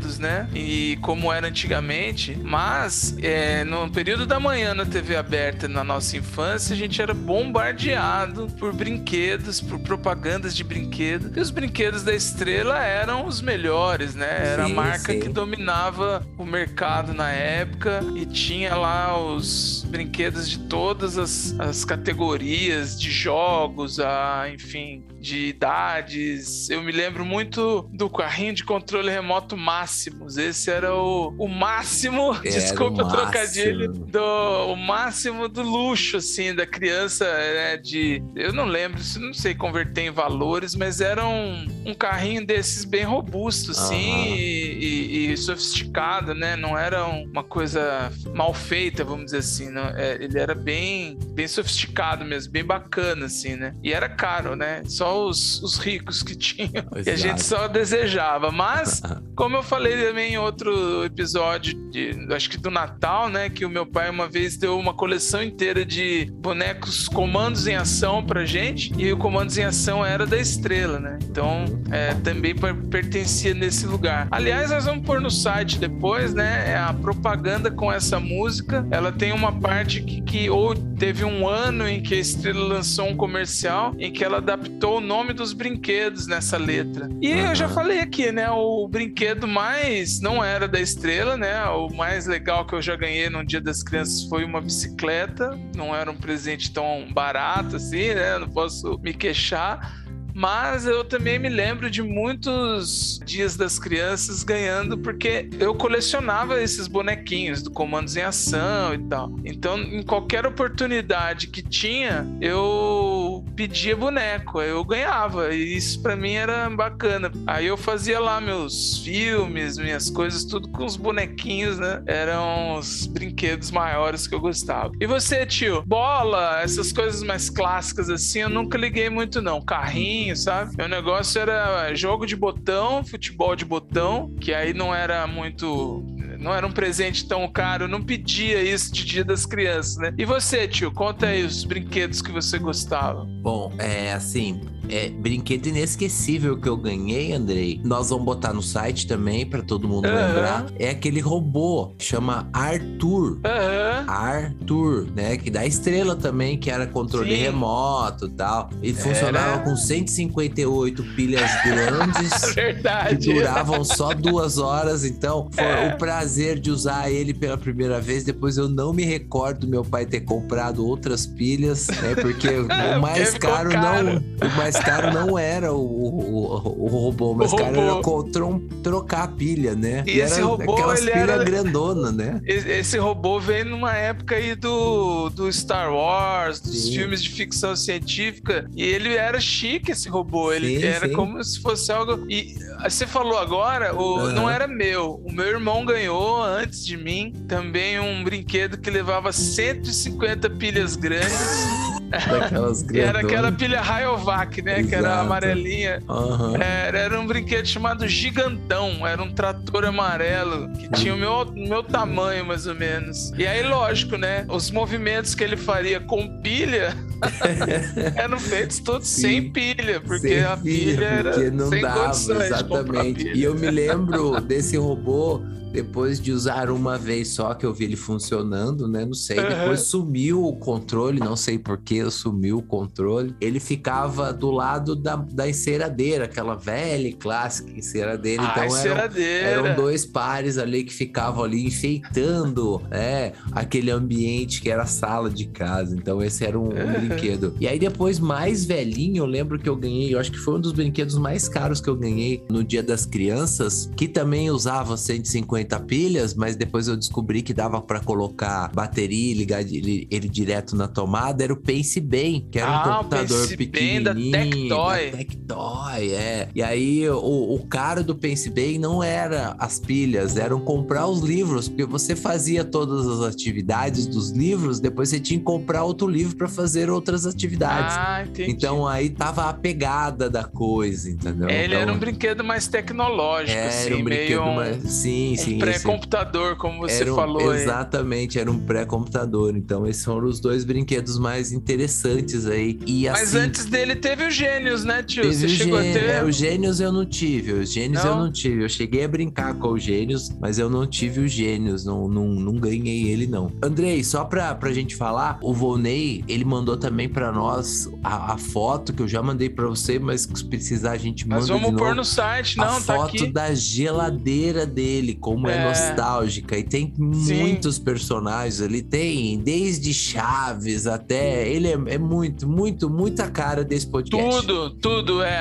brinquedos, né? E como era antigamente, mas é, no período da manhã na TV aberta, na nossa infância, a gente era bombardeado por brinquedos, por propagandas de brinquedos. E os brinquedos da estrela eram os melhores, né? Era sim, a marca sim. que dominava o mercado na época e tinha lá os brinquedos de todas as, as categorias de jogos, a, enfim, de idades. Eu me lembro muito do carrinho de controle remoto Máximos. Esse era o, o máximo, era desculpa o trocadilho, do o máximo do luxo, assim, da criança, né, de... Eu não lembro, não sei converter em valores, mas era um, um carrinho desses bem robusto, assim, uhum. e, e, e, sofisticado, né? Não era uma coisa mal feita, vamos dizer assim. Não, é, ele era bem, bem bem sofisticado mesmo, bem bacana, assim, né? E era caro, né? Só os, os ricos que tinham. E a gente só desejava. Mas, como eu falei também em outro episódio, de, acho que do Natal, né? Que o meu pai uma vez deu uma coleção inteira de bonecos comandos em ação pra gente. E o comandos em ação era da estrela, né? Então, é, também pertencia nesse lugar. Aliás, nós vamos pôr no site depois, né? É a propaganda com essa música. Ela tem uma parte que, que ou teve um ano em que a estrela lançou um comercial em que ela adaptou o nome dos brinquedos nessa letra. E uhum. eu já falei aqui, né? O brinquedo mais não era da estrela, né? O mais legal que eu já ganhei no Dia das Crianças foi uma bicicleta. Não era um presente tão barato assim, né? Não posso me queixar mas eu também me lembro de muitos dias das crianças ganhando, porque eu colecionava esses bonequinhos do Comandos em Ação e tal. Então, em qualquer oportunidade que tinha, eu pedia boneco, eu ganhava. E isso para mim era bacana. Aí eu fazia lá meus filmes, minhas coisas, tudo com os bonequinhos, né? Eram os brinquedos maiores que eu gostava. E você, tio? Bola, essas coisas mais clássicas assim, eu nunca liguei muito, não. Carrinho sabe? Meu negócio era jogo de botão, futebol de botão, que aí não era muito não era um presente tão caro, não pedia isso de Dia das Crianças, né? E você, tio, conta aí os brinquedos que você gostava. Bom, é assim, é, brinquedo inesquecível que eu ganhei, Andrei. Nós vamos botar no site também para todo mundo uhum. lembrar. É aquele robô, chama Arthur. Uhum. Arthur, né? Que dá estrela também, que era controle Sim. remoto e tal. E funcionava com 158 pilhas grandes. Verdade. Que duravam só duas horas. Então, foi é. o prazer de usar ele pela primeira vez. Depois eu não me recordo meu pai ter comprado outras pilhas, né? Porque o mais caro, caro, não. O mais caro não era o, o, o robô, mas o caro robô. era trocar a pilha, né? E, e esse robô, aquelas pilhas era... grandona, né? Esse robô veio numa época aí do, do Star Wars, dos sim. filmes de ficção científica, e ele era chique, esse robô. Ele sim, era sim. como se fosse algo. E você falou agora, o, uhum. não era meu. O meu irmão ganhou antes de mim também um brinquedo que levava 150 pilhas grandes. Daquelas Era aquela pilha Rayovac, né? Exato. Que era amarelinha. Uhum. Era, era, um brinquedo chamado Gigantão. Era um trator amarelo que tinha o meu, meu tamanho, mais ou menos. E aí, lógico, né? Os movimentos que ele faria com pilha eram feitos todos Sim. sem pilha, porque sem a pilha, pilha era porque não sem dava, exatamente. E eu me lembro desse robô depois de usar uma vez só que eu vi ele funcionando, né? Não sei. Uhum. Depois sumiu o controle, não sei por que sumiu o controle. Ele ficava do lado da, da enceradeira, aquela velha e clássica enceradeira. Ah, então. Eram, eram dois pares ali que ficavam ali enfeitando né, aquele ambiente que era a sala de casa. Então esse era um, um uhum. brinquedo. E aí depois, mais velhinho, eu lembro que eu ganhei, eu acho que foi um dos brinquedos mais caros que eu ganhei no Dia das Crianças, que também usava 150 50 pilhas, mas depois eu descobri que dava para colocar bateria e ligar ele, ele, direto na tomada. Era o Pense Bem, que era ah, um computador pequenininho. Da Tectoy. Da Tectoy, é. E aí o, o caro do Pense Bem não era as pilhas, eram comprar os livros, porque você fazia todas as atividades dos livros, depois você tinha que comprar outro livro para fazer outras atividades. Ah, entendi. Então aí tava a pegada da coisa, entendeu? Ele então, era um brinquedo mais tecnológico, era assim, um brinquedo meio mais... Sim, sim um pré-computador, como você um, falou. Exatamente, aí. era um pré-computador. Então, esses foram os dois brinquedos mais interessantes aí. E, Mas assim, antes dele teve o Gênios, né, tio? Você chegou a ter. É, o Gênios eu não tive. Os Gênios não? eu não tive. Eu cheguei a brincar com o Gênios, mas eu não tive o Gênios. Não, não, não ganhei ele, não. Andrei, só pra, pra gente falar, o Volney, ele mandou também pra nós a, a foto que eu já mandei pra você, mas se precisar a gente manda. Mas vamos pôr no site, não, a tá foto aqui. da geladeira dele, como é, é nostálgica. E tem Sim. muitos personagens ali. Tem desde Chaves até. Ele ele é, é muito, muito, muita cara desse podcast. Tudo, tudo é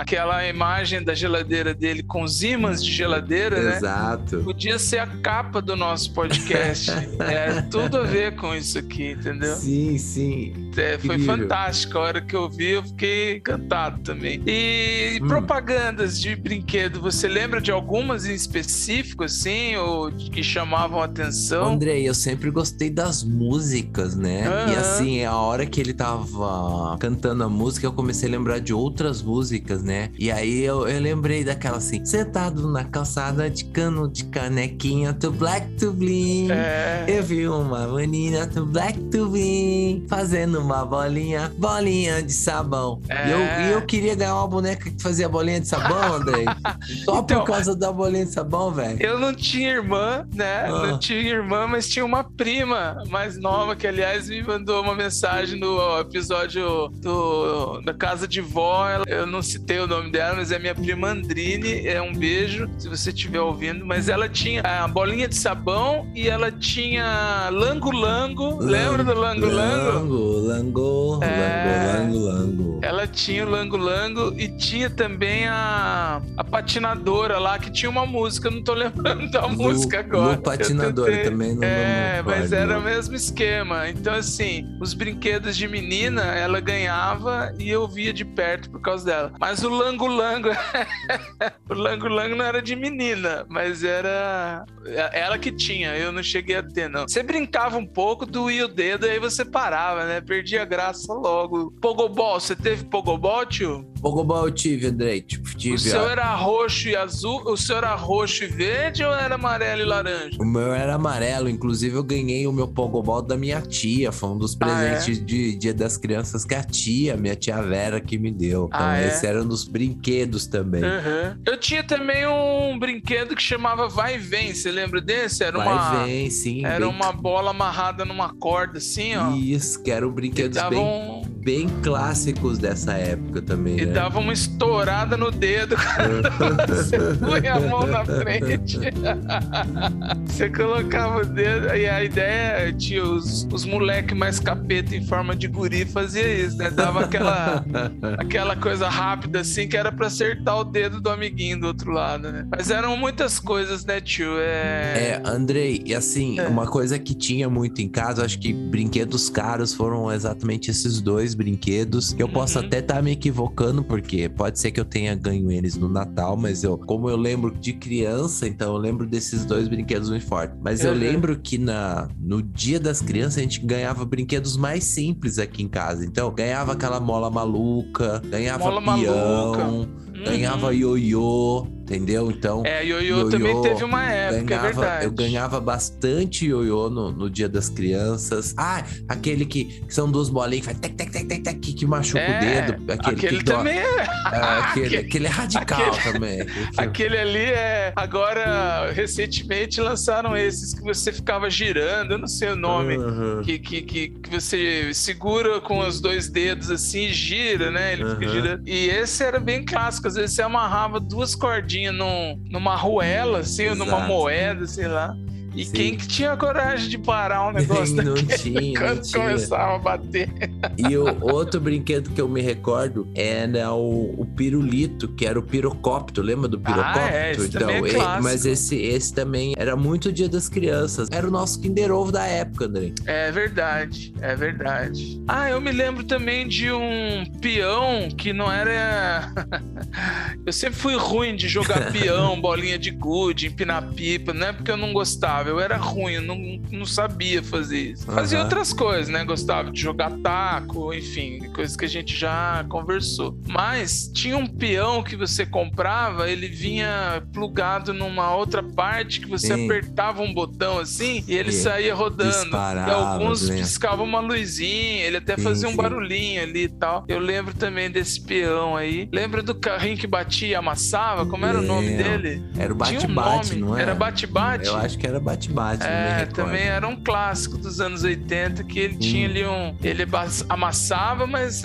aquela imagem da geladeira dele com os ímãs de geladeira, né? Exato. Podia ser a capa do nosso podcast. é tudo a ver com isso aqui, entendeu? Sim, sim. É, foi fantástico. A hora que eu vi, eu fiquei encantado também. E Hum. propagandas de brinquedo, você lembra de algumas em específico, assim, ou que chamavam a atenção? Andrei, eu sempre gostei das músicas, né? E Aham. assim, a hora que ele tava cantando a música, eu comecei a lembrar de outras músicas, né? E aí eu, eu lembrei daquela assim: sentado na calçada de cano de canequinha, to black to bling. É, Eu vi uma menina to black to bling, fazendo uma bolinha, bolinha de sabão. É. E eu, e eu queria ganhar uma boneca que fazia bolinha de sabão, Andrei. Só Então- por causa da bolinha de sabão, velho. Eu não tinha irmã, né? Ah. Não tinha irmã, mas tinha uma prima mais nova que, aliás, me mandou uma mensagem no episódio do, da Casa de Vó. Ela- eu não citei o nome dela, mas é minha prima Andrine. É um beijo, se você estiver ouvindo. Mas ela tinha a bolinha de sabão e ela tinha lango-lango. Lembra do lango-lango? Lango, lango, É. lango, lango. Ela tinha o Lango Lango e tinha também a, a patinadora lá, que tinha uma música, eu não tô lembrando da Lu- música agora. Lu patinadora também não É, não mas era o mesmo esquema. Então, assim, os brinquedos de menina, ela ganhava e eu via de perto por causa dela. Mas o Lango Lango, o Lango Lango não era de menina, mas era ela que tinha, eu não cheguei a ter, não. Você brincava um pouco, doía o dedo, aí você parava, né? Perdia a graça logo. Pogobol, você teve Pogobol, tio? Pogobol eu tive, Andrei. Tipo, tive, O seu ó. era roxo e azul? O seu era roxo e verde ou era amarelo e laranja? O meu era amarelo, inclusive eu ganhei o meu Pogobol da minha tia. Foi um dos Ah, é? presentes de Dia das Crianças que a tia, minha tia Vera, que me deu. Então, Ah, é? esse era um dos brinquedos também. Aham. Eu tinha também um brinquedo que chamava Vai e Vem, você lembra desse? Era uma, Vai, vem, sim. era bem- uma bola amarrada numa corda assim, ó. Isso, que eram E brinquedos dava, bem, um, bem clássicos dessa época também. e né? dava uma estourada no dedo você põe a mão na frente. você colocava o dedo. E a ideia, tinha os, os moleques mais capeta em forma de guri fazia isso, né? Dava aquela, aquela coisa rápida assim que era pra acertar o dedo do amiguinho do outro lado, né? Mas eram muitas coisas, né, tio? É. É, Andrei, e assim, É. uma coisa que tinha muito em casa, acho que brinquedos caros foram exatamente esses dois brinquedos, que eu posso Uhum. até estar me equivocando, porque pode ser que eu tenha ganho eles no Natal, mas eu, como eu lembro de criança, então eu lembro desses dois brinquedos muito forte. Mas eu Uhum. lembro que na, no dia das crianças a gente ganhava brinquedos mais simples aqui em casa. Então, ganhava aquela mola maluca, ganhava Mola peão, maluca. Ganhava Uhum. ioiô, entendeu? Então, É, ioiô ioiô, também teve uma época, é ganhava, verdade. eu ganhava bastante ioiô no, no dia das crianças. Ah, aquele que, que são duas bolinhas que faz tec, tec, tec, tec, tec, que, machuca É, o dedo. Aquele, Aquele que dó- também é. é, aquele, aquele é radical aquele- também. Aquele ali é. Agora, recentemente lançaram esses que você ficava girando, eu não sei o nome. Uhum. Que, que, que, que você segura com os dois dedos assim e gira, né? Ele fica Aham. girando. E esse era bem clássico. Às vezes você amarrava duas cordinhas num, numa arruela, assim, ou numa Exato. moeda, sei lá. E Sim. quem que tinha coragem de parar um negócio não tinha, não quando tinha. começava a bater? E o outro brinquedo que eu me recordo era o, o pirulito, que era o pirocóptero. Lembra do pirocóptero? Ah, é, esse também é clássico. mas esse, esse também era muito dia das crianças. Era o nosso Kinder Ovo da época, André. É verdade, é verdade. Ah, eu me lembro também de um peão que não era. eu sempre fui ruim de jogar peão, bolinha de gude, empinar pipa. Não é porque eu não gostava, eu era ruim, eu não, não sabia fazer isso. Fazia Aham. outras coisas, né? Gostava de jogar taco, enfim, coisas que a gente já conversou. Mas tinha um peão que você comprava, ele vinha plugado numa outra parte que você Sim. apertava um botão assim e ele E saía rodando. e alguns piscavam uma luzinha, ele até Sim, fazia um barulhinho ali e tal. Eu lembro também desse peão aí. Lembra do carrinho que batia e amassava? Como era o nome Lembro. dele? Era o um bate-bate, nome. não era? Era bate-bate? Eu acho que era bate-bate, É, também era um clássico dos anos 80 que ele tinha ali um. Ele amassava, mas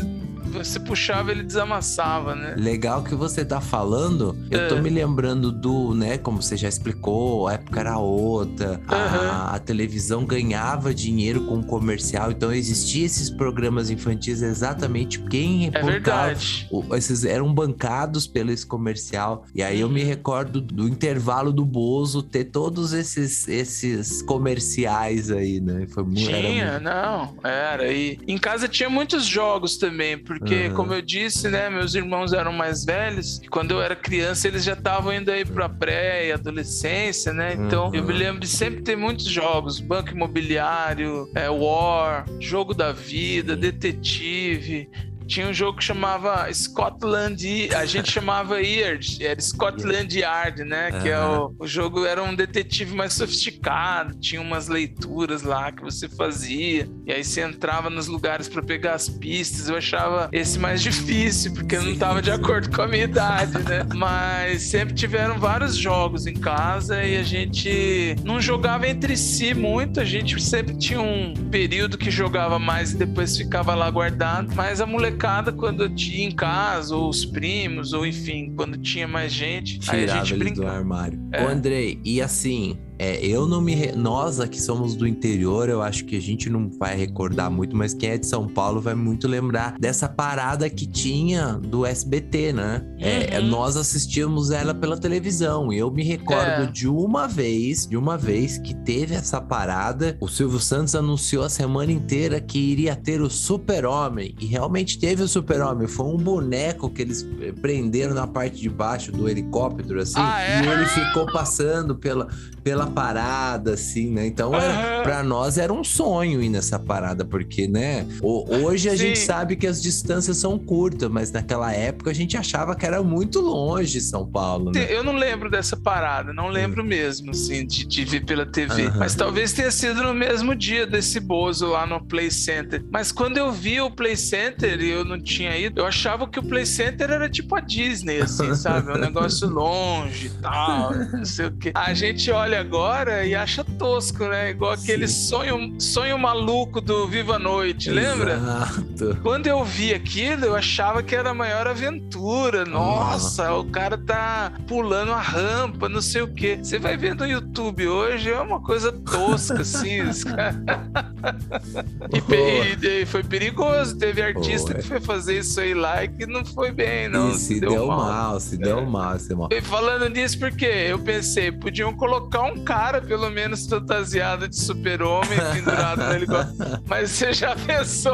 você puxava ele desamassava, né? Legal que você tá falando. Eu tô É. me lembrando do, né, como você já explicou, a época era outra. A, Aham. a televisão ganhava dinheiro com comercial, então existia esses programas infantis exatamente quem É verdade. o- esses eram bancados pelo esse comercial. E aí eu me Uhum. recordo do intervalo do Bozo ter todos esses esses comerciais aí, né? Foi muito era Tinha, muito- não, era. E em casa tinha muitos jogos também, porque, Aham. como eu disse, né, meus irmãos eram mais velhos, e quando eu era criança eles já estavam indo aí pra pré e adolescência, né? Então eu me Uhum. lembro de sempre ter muitos jogos: Banco Imobiliário, é, War, Jogo da Vida, Detetive. Tinha um jogo que chamava Scotland, a gente chamava Yard, era Scotland Yard, né? Que é o, o jogo era um detetive mais sofisticado, tinha umas leituras lá que você fazia, e aí você entrava nos lugares para pegar as pistas. Eu achava esse mais difícil, porque eu não tava de acordo com a minha idade, né? Mas sempre tiveram vários jogos em casa e a gente não jogava entre si muito, a gente sempre tinha um período que jogava mais e depois ficava lá guardado, mas a molecada quando eu tinha em casa, ou os primos, ou enfim, quando tinha mais gente, aí a tirava gente ele do brincava. armário. É. Ô, Andrei, e assim, é, eu não me. re- Nós aqui somos do interior, eu acho que a gente não vai recordar muito, mas quem é de São Paulo vai muito lembrar dessa parada que tinha do SBT, né? É, Uhum. nós assistíamos ela pela televisão. E eu me recordo É. de uma vez, de uma vez que teve essa parada. O Silvio Santos anunciou a semana inteira que iria ter o Super-Homem. E realmente teve o Super-Homem. Foi um boneco que eles eh, prenderam na parte de baixo do helicóptero, assim. Ah, é? E ele ficou passando pela, pela parada, assim, né? Então, era, pra nós era um sonho ir nessa parada, porque, né? hoje a Sim. gente sabe que as distâncias são curtas, mas naquela época a gente achava que era muito longe São Paulo, né? Eu não lembro dessa parada, não lembro mesmo, assim, de, de ver pela TV. Aham. Mas talvez tenha sido no mesmo dia desse Bozo lá no Play Center. Mas quando eu vi o Play Center e eu não tinha ido, eu achava que o Play Center era tipo a Disney, assim, sabe? Um negócio longe e tal, não sei o quê. A gente olha agora e acha tosco, né? Igual aquele sonho, sonho maluco do Viva a Noite, lembra? Exato. Quando eu vi aquilo, eu achava que era a maior aventura. Nossa, o cara tá pulando a rampa, não sei o quê. Você vai ver no YouTube hoje, é uma coisa tosca, assim. e, e- foi perigoso. Teve artista Boa. que foi fazer isso aí lá e que não foi bem, não. e se deu, mal. se deu mal, se deu mal. E falando nisso, porque eu pensei, podiam colocar um cara, pelo menos, fantasiado de super-homem pendurado no helicóptero. Mas você já pensou?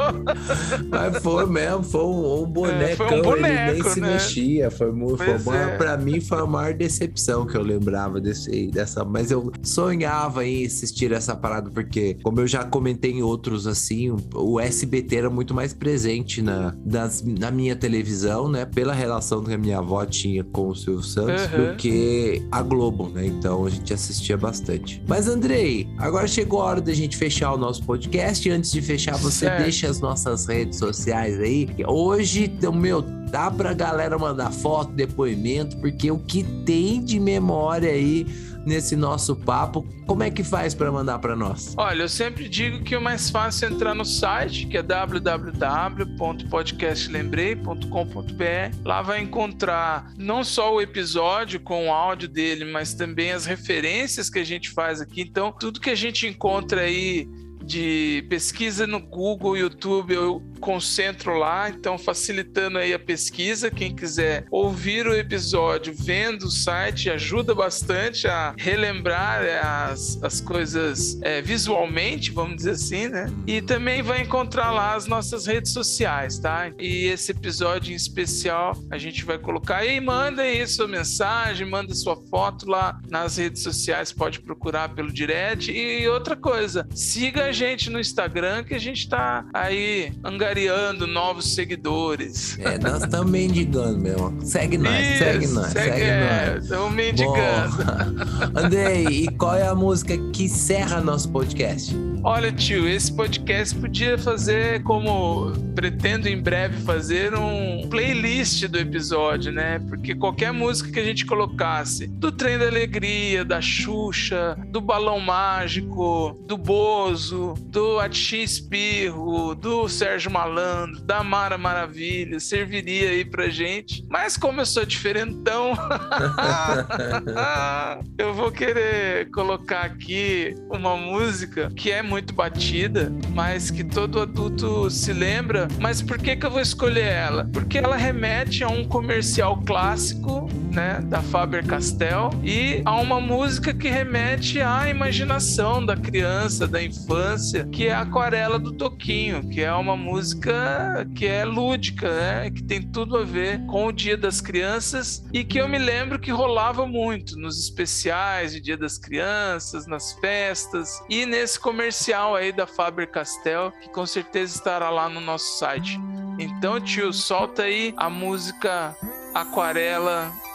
Mas foi mesmo, foi um, um bonecão, foi um ele nem boneco, se né? mexia. Foi muito. Foi, é. Pra mim foi a maior decepção que eu lembrava desse, dessa. Mas eu sonhava em assistir essa parada, porque, como eu já comentei em outros assim, o- o SBT era muito mais presente na, nas- na minha televisão, né? Pela relação que a minha avó tinha com o Silvio Santos, Uhum. do que a Globo, né? Então a gente assistia bastante. Mas, Andrei, agora chegou a hora da gente fechar o nosso podcast. Antes de fechar, você Certo. deixa as nossas redes sociais aí. Hoje, então, meu, dá pra galera mandar foto, depoimento, porque o que tem de memória aí nesse nosso papo, como é que faz pra mandar pra nós? Olha, eu sempre digo que o mais fácil é entrar no site, que é www.podcastlembrei.com.br. Lá vai encontrar não só o episódio com o áudio dele, mas também as referências que a gente faz aqui. Então, tudo que a gente encontra aí de pesquisa no Google, YouTube, concentro lá, então facilitando aí a pesquisa. Quem quiser ouvir o episódio vendo o site ajuda bastante a relembrar é, as, as coisas é, visualmente, vamos dizer assim, né? E também vai encontrar lá as nossas redes sociais, tá? E esse episódio em especial a gente vai colocar aí, manda aí sua mensagem, manda sua foto lá nas redes sociais, pode procurar pelo direct. E outra coisa, siga a gente no Instagram que a gente tá aí angariando novos seguidores. É, nós estamos mendigando mesmo. Segue nós, segue Isso, nós, segue, segue é, nós. Estamos mendigando. Bom, Andrei, e qual é a música que encerra nosso podcast? Olha, tio, esse podcast podia fazer como pretendo em breve fazer um playlist do episódio, né? Porque qualquer música que a gente colocasse do Trem da Alegria, da Xuxa, do Balão Mágico, do Bozo, do Ati Espirro, do Sérgio Malandro, da Mara Maravilha, serviria aí pra gente. Mas como eu sou diferentão, eu vou querer colocar aqui uma música que é muito batida, mas que todo adulto se lembra. Mas por que, que eu vou escolher ela? Porque ela remete a um comercial clássico, né, da Faber-Castell e a uma música que remete à imaginação da criança, da infância, que é a Aquarela do Toquinho, que é uma música que é lúdica, né, que tem tudo a ver com o Dia das Crianças e que eu me lembro que rolava muito nos especiais de Dia das Crianças, nas festas e nesse comercial aí da Faber-Castell, que com certeza estará lá no nosso site. Então, tio, solta aí a música Aquarela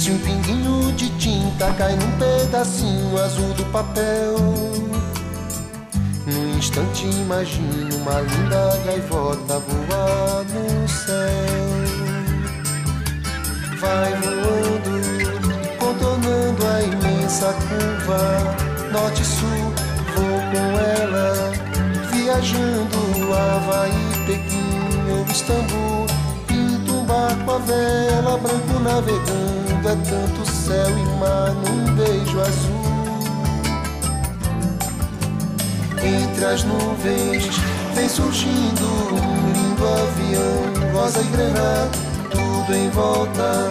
Se um pinguinho de tinta cai num pedacinho azul do papel, num instante imagino uma linda gaivota voar no céu. Vai voando, contornando a imensa curva, norte-sul, vou com ela, viajando Havaí, Pequim ou Istambul. Barco a vela, branco navegando, é tanto céu e mar num beijo azul. Entre as nuvens vem surgindo um lindo avião, rosa e granada, tudo em volta,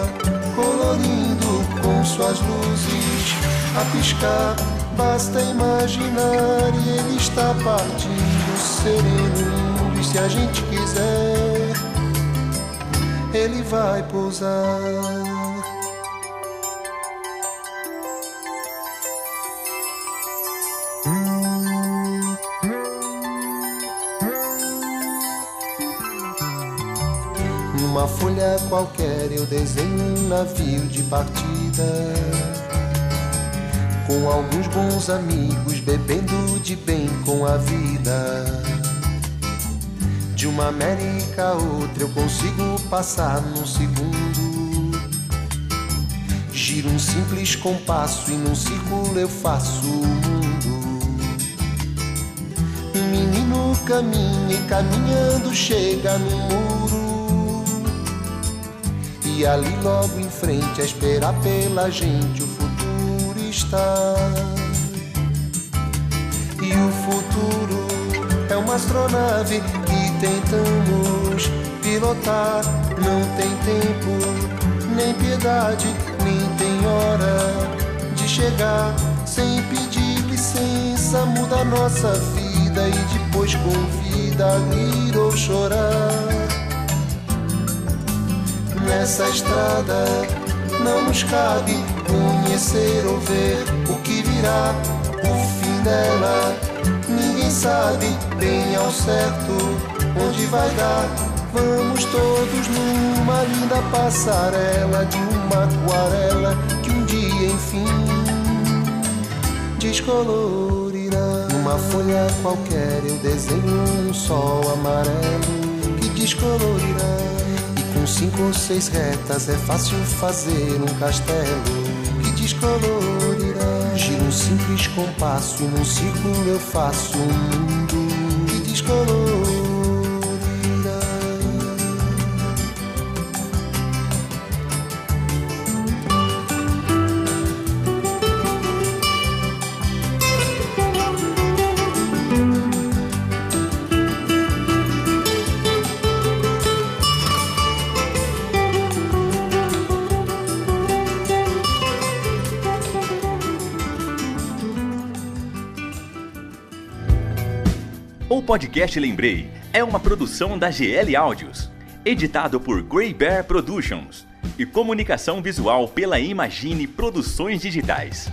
colorindo com suas luzes a piscar. Basta imaginar e ele está partindo, sereno, e se a gente quiser, ele vai pousar. Numa folha qualquer eu desenho um navio de partida. Com alguns bons amigos bebendo de bem com a vida. De uma América a outra eu consigo passar num segundo. Giro um simples compasso e num círculo eu faço o mundo. Um menino caminha e caminhando chega no muro. E ali logo em frente a esperar pela gente o futuro está. E o futuro é uma astronave que tentamos pilotar. Não tem tempo, nem piedade, nem tem hora de chegar. Sem pedir licença, muda nossa vida e depois convida a rir ou chorar nessa estrada não nos cabe conhecer ou ver o que virá, o fim dela. Ninguém sabe bem ao certo onde vai dar. Vamos todos numa linda passarela de uma aquarela que um dia enfim descolorirá. Numa folha qualquer eu desenho um sol amarelo que descolorirá. Com cinco ou seis retas é fácil fazer um castelo que descolorirá. Giro um simples compasso e num círculo eu faço um mundo que descolorirá. Podcast Lembrei é uma produção da GL Áudios, editado por Grey Bear Productions e comunicação visual pela Imagine Produções Digitais.